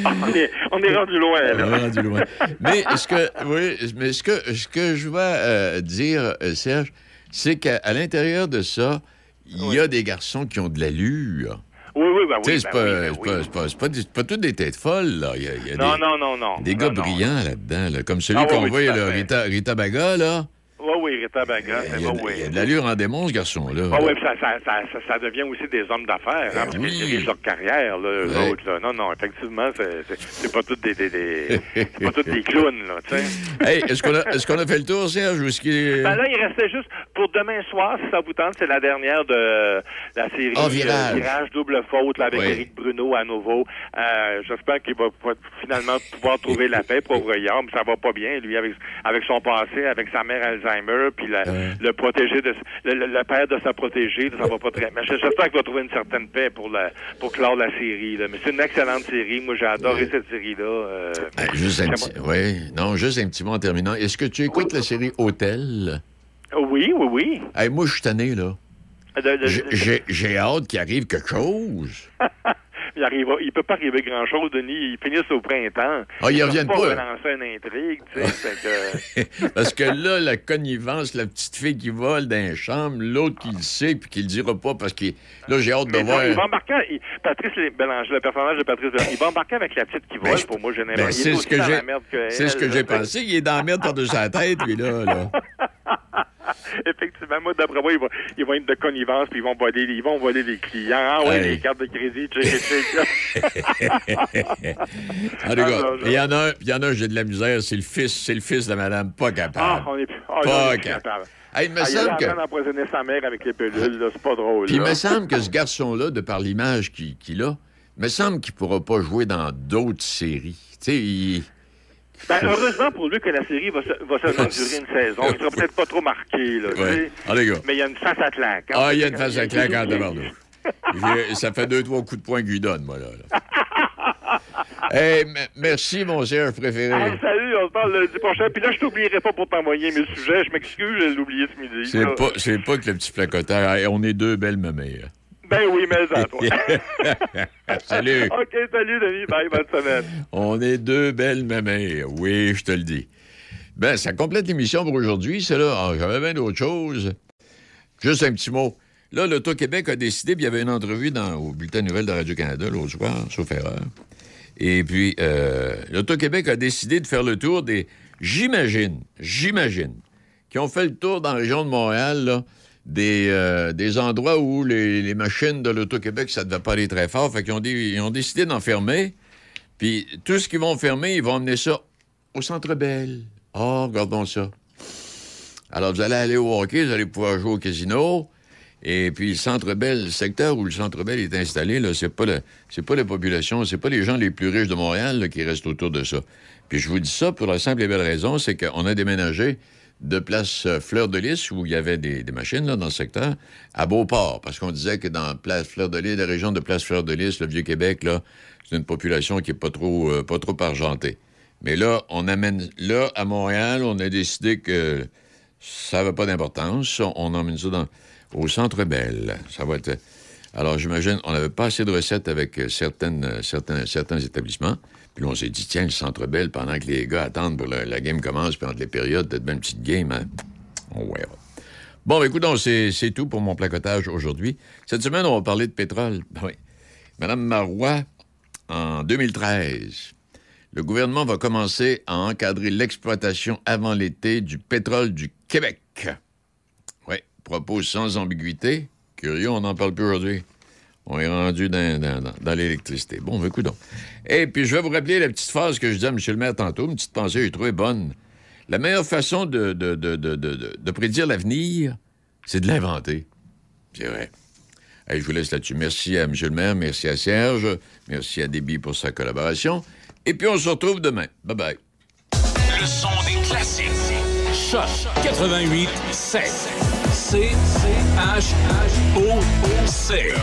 [SPEAKER 12] On, est, on est rendu loin. là.
[SPEAKER 5] On est rendu loin. Mais ce que, oui, mais ce que, ce que je vais euh, dire, euh, Serge, c'est qu'à l'intérieur de ça, il y a des garçons qui ont de l'allure.
[SPEAKER 12] Oui, oui, ben oui.
[SPEAKER 5] c'est
[SPEAKER 12] ben
[SPEAKER 5] pas,
[SPEAKER 12] oui, ben oui.
[SPEAKER 5] pas, pas, pas, des- c'est pas toutes des têtes folles, là. Il y a, il y a
[SPEAKER 12] Non,
[SPEAKER 5] des,
[SPEAKER 12] non, non, non.
[SPEAKER 5] des gars
[SPEAKER 12] non.
[SPEAKER 5] brillants là-dedans, là, comme celui
[SPEAKER 12] Ah
[SPEAKER 5] qu'on voit, là. Rita, Rita Baga, là.
[SPEAKER 12] Oui, oui, Rita Baga, c'est
[SPEAKER 5] Il y a,
[SPEAKER 12] bon, oui.
[SPEAKER 5] il y a de l'allure en démon, ce garçon-là.
[SPEAKER 12] Ah oui, ça, ça, ça, ça, devient aussi des hommes d'affaires, hein, qu'ils
[SPEAKER 5] Oui.
[SPEAKER 12] dirigent leur carrière, là, autres. Là. Non, non, effectivement, c'est- c'est c'est pas tous des, des, des- c'est pas tous des clowns, là, tu sais. (laughs)
[SPEAKER 5] Hey, est-ce qu'on a, est-ce qu'on a fait le tour, Serge, ou est-ce qu'il.
[SPEAKER 12] Ben là, il restait juste pour demain soir, si ça vous tente, c'est la dernière de la série
[SPEAKER 5] Ah, Virage.
[SPEAKER 12] euh, Virage double faute là, avec. Éric Bruno à nouveau. Euh, J'espère qu'il va finalement pouvoir trouver la paix, pauvre mais ça va pas bien, lui, avec, avec son passé, avec sa mère Alzheimer, puis la- le protégé de le, le- le père de sa protégée, ça va pas très. Mais j'espère qu'il va trouver une certaine paix pour la pour clore la série. Là. Mais c'est une excellente série. Moi, j'ai adoré cette série-là. Euh,
[SPEAKER 5] Ah, juste un petit... Oui, non, juste un petit mot en terminant. Est-ce que tu écoutes la série Hôtel?
[SPEAKER 12] Oui, oui, oui.
[SPEAKER 5] Hey, moi, je suis tanné, là. J'ai j'ai hâte qu'il arrive quelque chose. (laughs)
[SPEAKER 12] il arrive, il peut pas arriver grand-chose, Denis. Ils finissent au printemps.
[SPEAKER 5] Ah, ils reviennent
[SPEAKER 12] pas.
[SPEAKER 5] pas.
[SPEAKER 12] relancer une intrigue, tu sais. que- (laughs)
[SPEAKER 5] Parce que là, la connivence, la petite fille qui vole dans les chambres, l'autre qui le sait puis qui le dira pas parce que là, j'ai hâte de
[SPEAKER 12] Mais non,
[SPEAKER 5] voir.
[SPEAKER 12] il va embarquer, il- Patrice Bélanger, le personnage de Patrice Bélanger, il va embarquer avec la petite qui vole,
[SPEAKER 5] Ben, je-
[SPEAKER 12] pour moi,
[SPEAKER 5] Ben,
[SPEAKER 12] l'impression.
[SPEAKER 5] c'est
[SPEAKER 12] il est
[SPEAKER 5] ce que j'ai. C'est ce que j'ai pensé. Il est dans la merde par-dessus sa tête, lui, là. là. (laughs) (laughs)
[SPEAKER 12] Effectivement, moi, d'après moi, ils vont, ils vont être de connivence, puis ils vont voler, ils vont voler les clients. Ah ouais,
[SPEAKER 5] Hey.
[SPEAKER 12] les cartes de crédit, check, check. (laughs) (laughs)
[SPEAKER 5] En tout cas,
[SPEAKER 12] Ah,
[SPEAKER 5] il y en a un, il y en a un, j'ai de la misère, c'est le fils, c'est le fils de madame, pas
[SPEAKER 12] Ah,
[SPEAKER 5] capable.
[SPEAKER 12] on est plus. Ah,
[SPEAKER 5] Pas
[SPEAKER 12] non, on est plus
[SPEAKER 5] capable. Hey, il me
[SPEAKER 12] Ah, il
[SPEAKER 5] semble
[SPEAKER 12] a
[SPEAKER 5] que.
[SPEAKER 12] l'air d'empoisonner sa mère avec les pilules, là, c'est pas drôle.
[SPEAKER 5] Puis il me semble que ce garçon-là, de par l'image qu'il qu'il a, il me semble qu'il pourra pas jouer dans d'autres séries. Tu sais, il.
[SPEAKER 12] Ben, heureusement pour lui que la série va, se- va seulement durer une saison. Il sera peut-être pas trop marqué, là,
[SPEAKER 5] Ouais. Ah.
[SPEAKER 12] Mais il y a une face à claque. hein.
[SPEAKER 5] Ah, il y a une face à claque en tabarnouche. J'ai- Ça fait deux, trois coups de poing lui donne, moi, là. là. Hey, me- merci, mon cher préféré.
[SPEAKER 12] Ah, salut, on se parle lundi prochain. Puis là, je t'oublierai pas pour t'envoyer mes sujets. Je m'excuse, je l'ai oublié ce midi.
[SPEAKER 5] C'est pas, pas que le petit placoteur. Hey, on est deux belles mamelles.
[SPEAKER 12] Ben oui, mais à toi. (laughs)
[SPEAKER 5] Salut. (laughs)
[SPEAKER 12] OK, salut, Denis. Bye, bonne semaine.
[SPEAKER 5] On est deux belles mamelles. Oui, je te le dis. Ben, ça complète l'émission pour aujourd'hui, c'est là. Ah, J'avais bien d'autres choses. Juste un petit mot. Là, l'Auto-Québec a décidé, puis il y avait une entrevue dans, au Bulletin Nouvelle de Radio-Canada l'autre soir, sauf erreur. Et puis, euh, l'Auto-Québec a décidé de faire le tour des. J'imagine, j'imagine, qui ont fait le tour dans la région de Montréal, là, des, euh, des endroits où les, machines de l'Auto-Québec, ça ne devait pas aller très fort. Fait qu'ils ont, ont décidé d'en fermer. Puis tout ce qu'ils vont fermer, ils vont emmener ça au Centre Bell. Oh, regardons ça. Alors, vous allez aller au hockey, vous allez pouvoir jouer au casino. Et puis, le Centre Bell, le secteur où le Centre Bell est installé, là, c'est pas le, c'est pas la population, c'est pas les gens les plus riches de Montréal qui restent autour de ça. Puis, je vous dis ça pour la simple et belle raison, c'est qu'on a déménagé de place euh, Fleur de Lys, où il y avait des, machines dans le secteur, à Beauport, parce qu'on disait que dans place Fleur de Lys, la région de place Fleur de Lys, le Vieux-Québec, là, c'est une population qui est pas trop, euh, pas trop argentée. Mais là, on amène là, à Montréal, on a décidé que ça n'avait pas d'importance. On emmène ça au Centre Bell. Ça va être... Alors, j'imagine, on n'avait pas assez de recettes avec euh, certaines, certains établissements. Puis on s'est dit, tiens, le Centre Bell, pendant que les gars attendent pour la, la game commence, puis entre les périodes, peut-être bien une petite game, hein? On verra. Bon, ben, écoute, c'est tout pour mon placotage aujourd'hui. Cette semaine, on va parler de pétrole. Ben oui. Madame Marois, en 2013, le gouvernement va commencer à encadrer l'exploitation avant l'été du pétrole du Québec. Oui, propose sans ambiguïté. Curieux, on n'en parle plus aujourd'hui. On est rendu dans, dans- dans- dans l'électricité. Bon, ben, écoute donc. Et puis, je vais vous rappeler la petite phrase que je disais à M. le maire tantôt, une petite pensée j'ai trouvée bonne. La meilleure façon de, de, de, de, prédire l'avenir, c'est de l'inventer. C'est vrai. Hey, je vous laisse là-dessus. Merci à M. le maire, merci à Serge, merci à Déby pour sa collaboration. Et puis, on se retrouve demain. Bye-bye.
[SPEAKER 2] Le son des classiques. Choc 88 7. C H H O O C.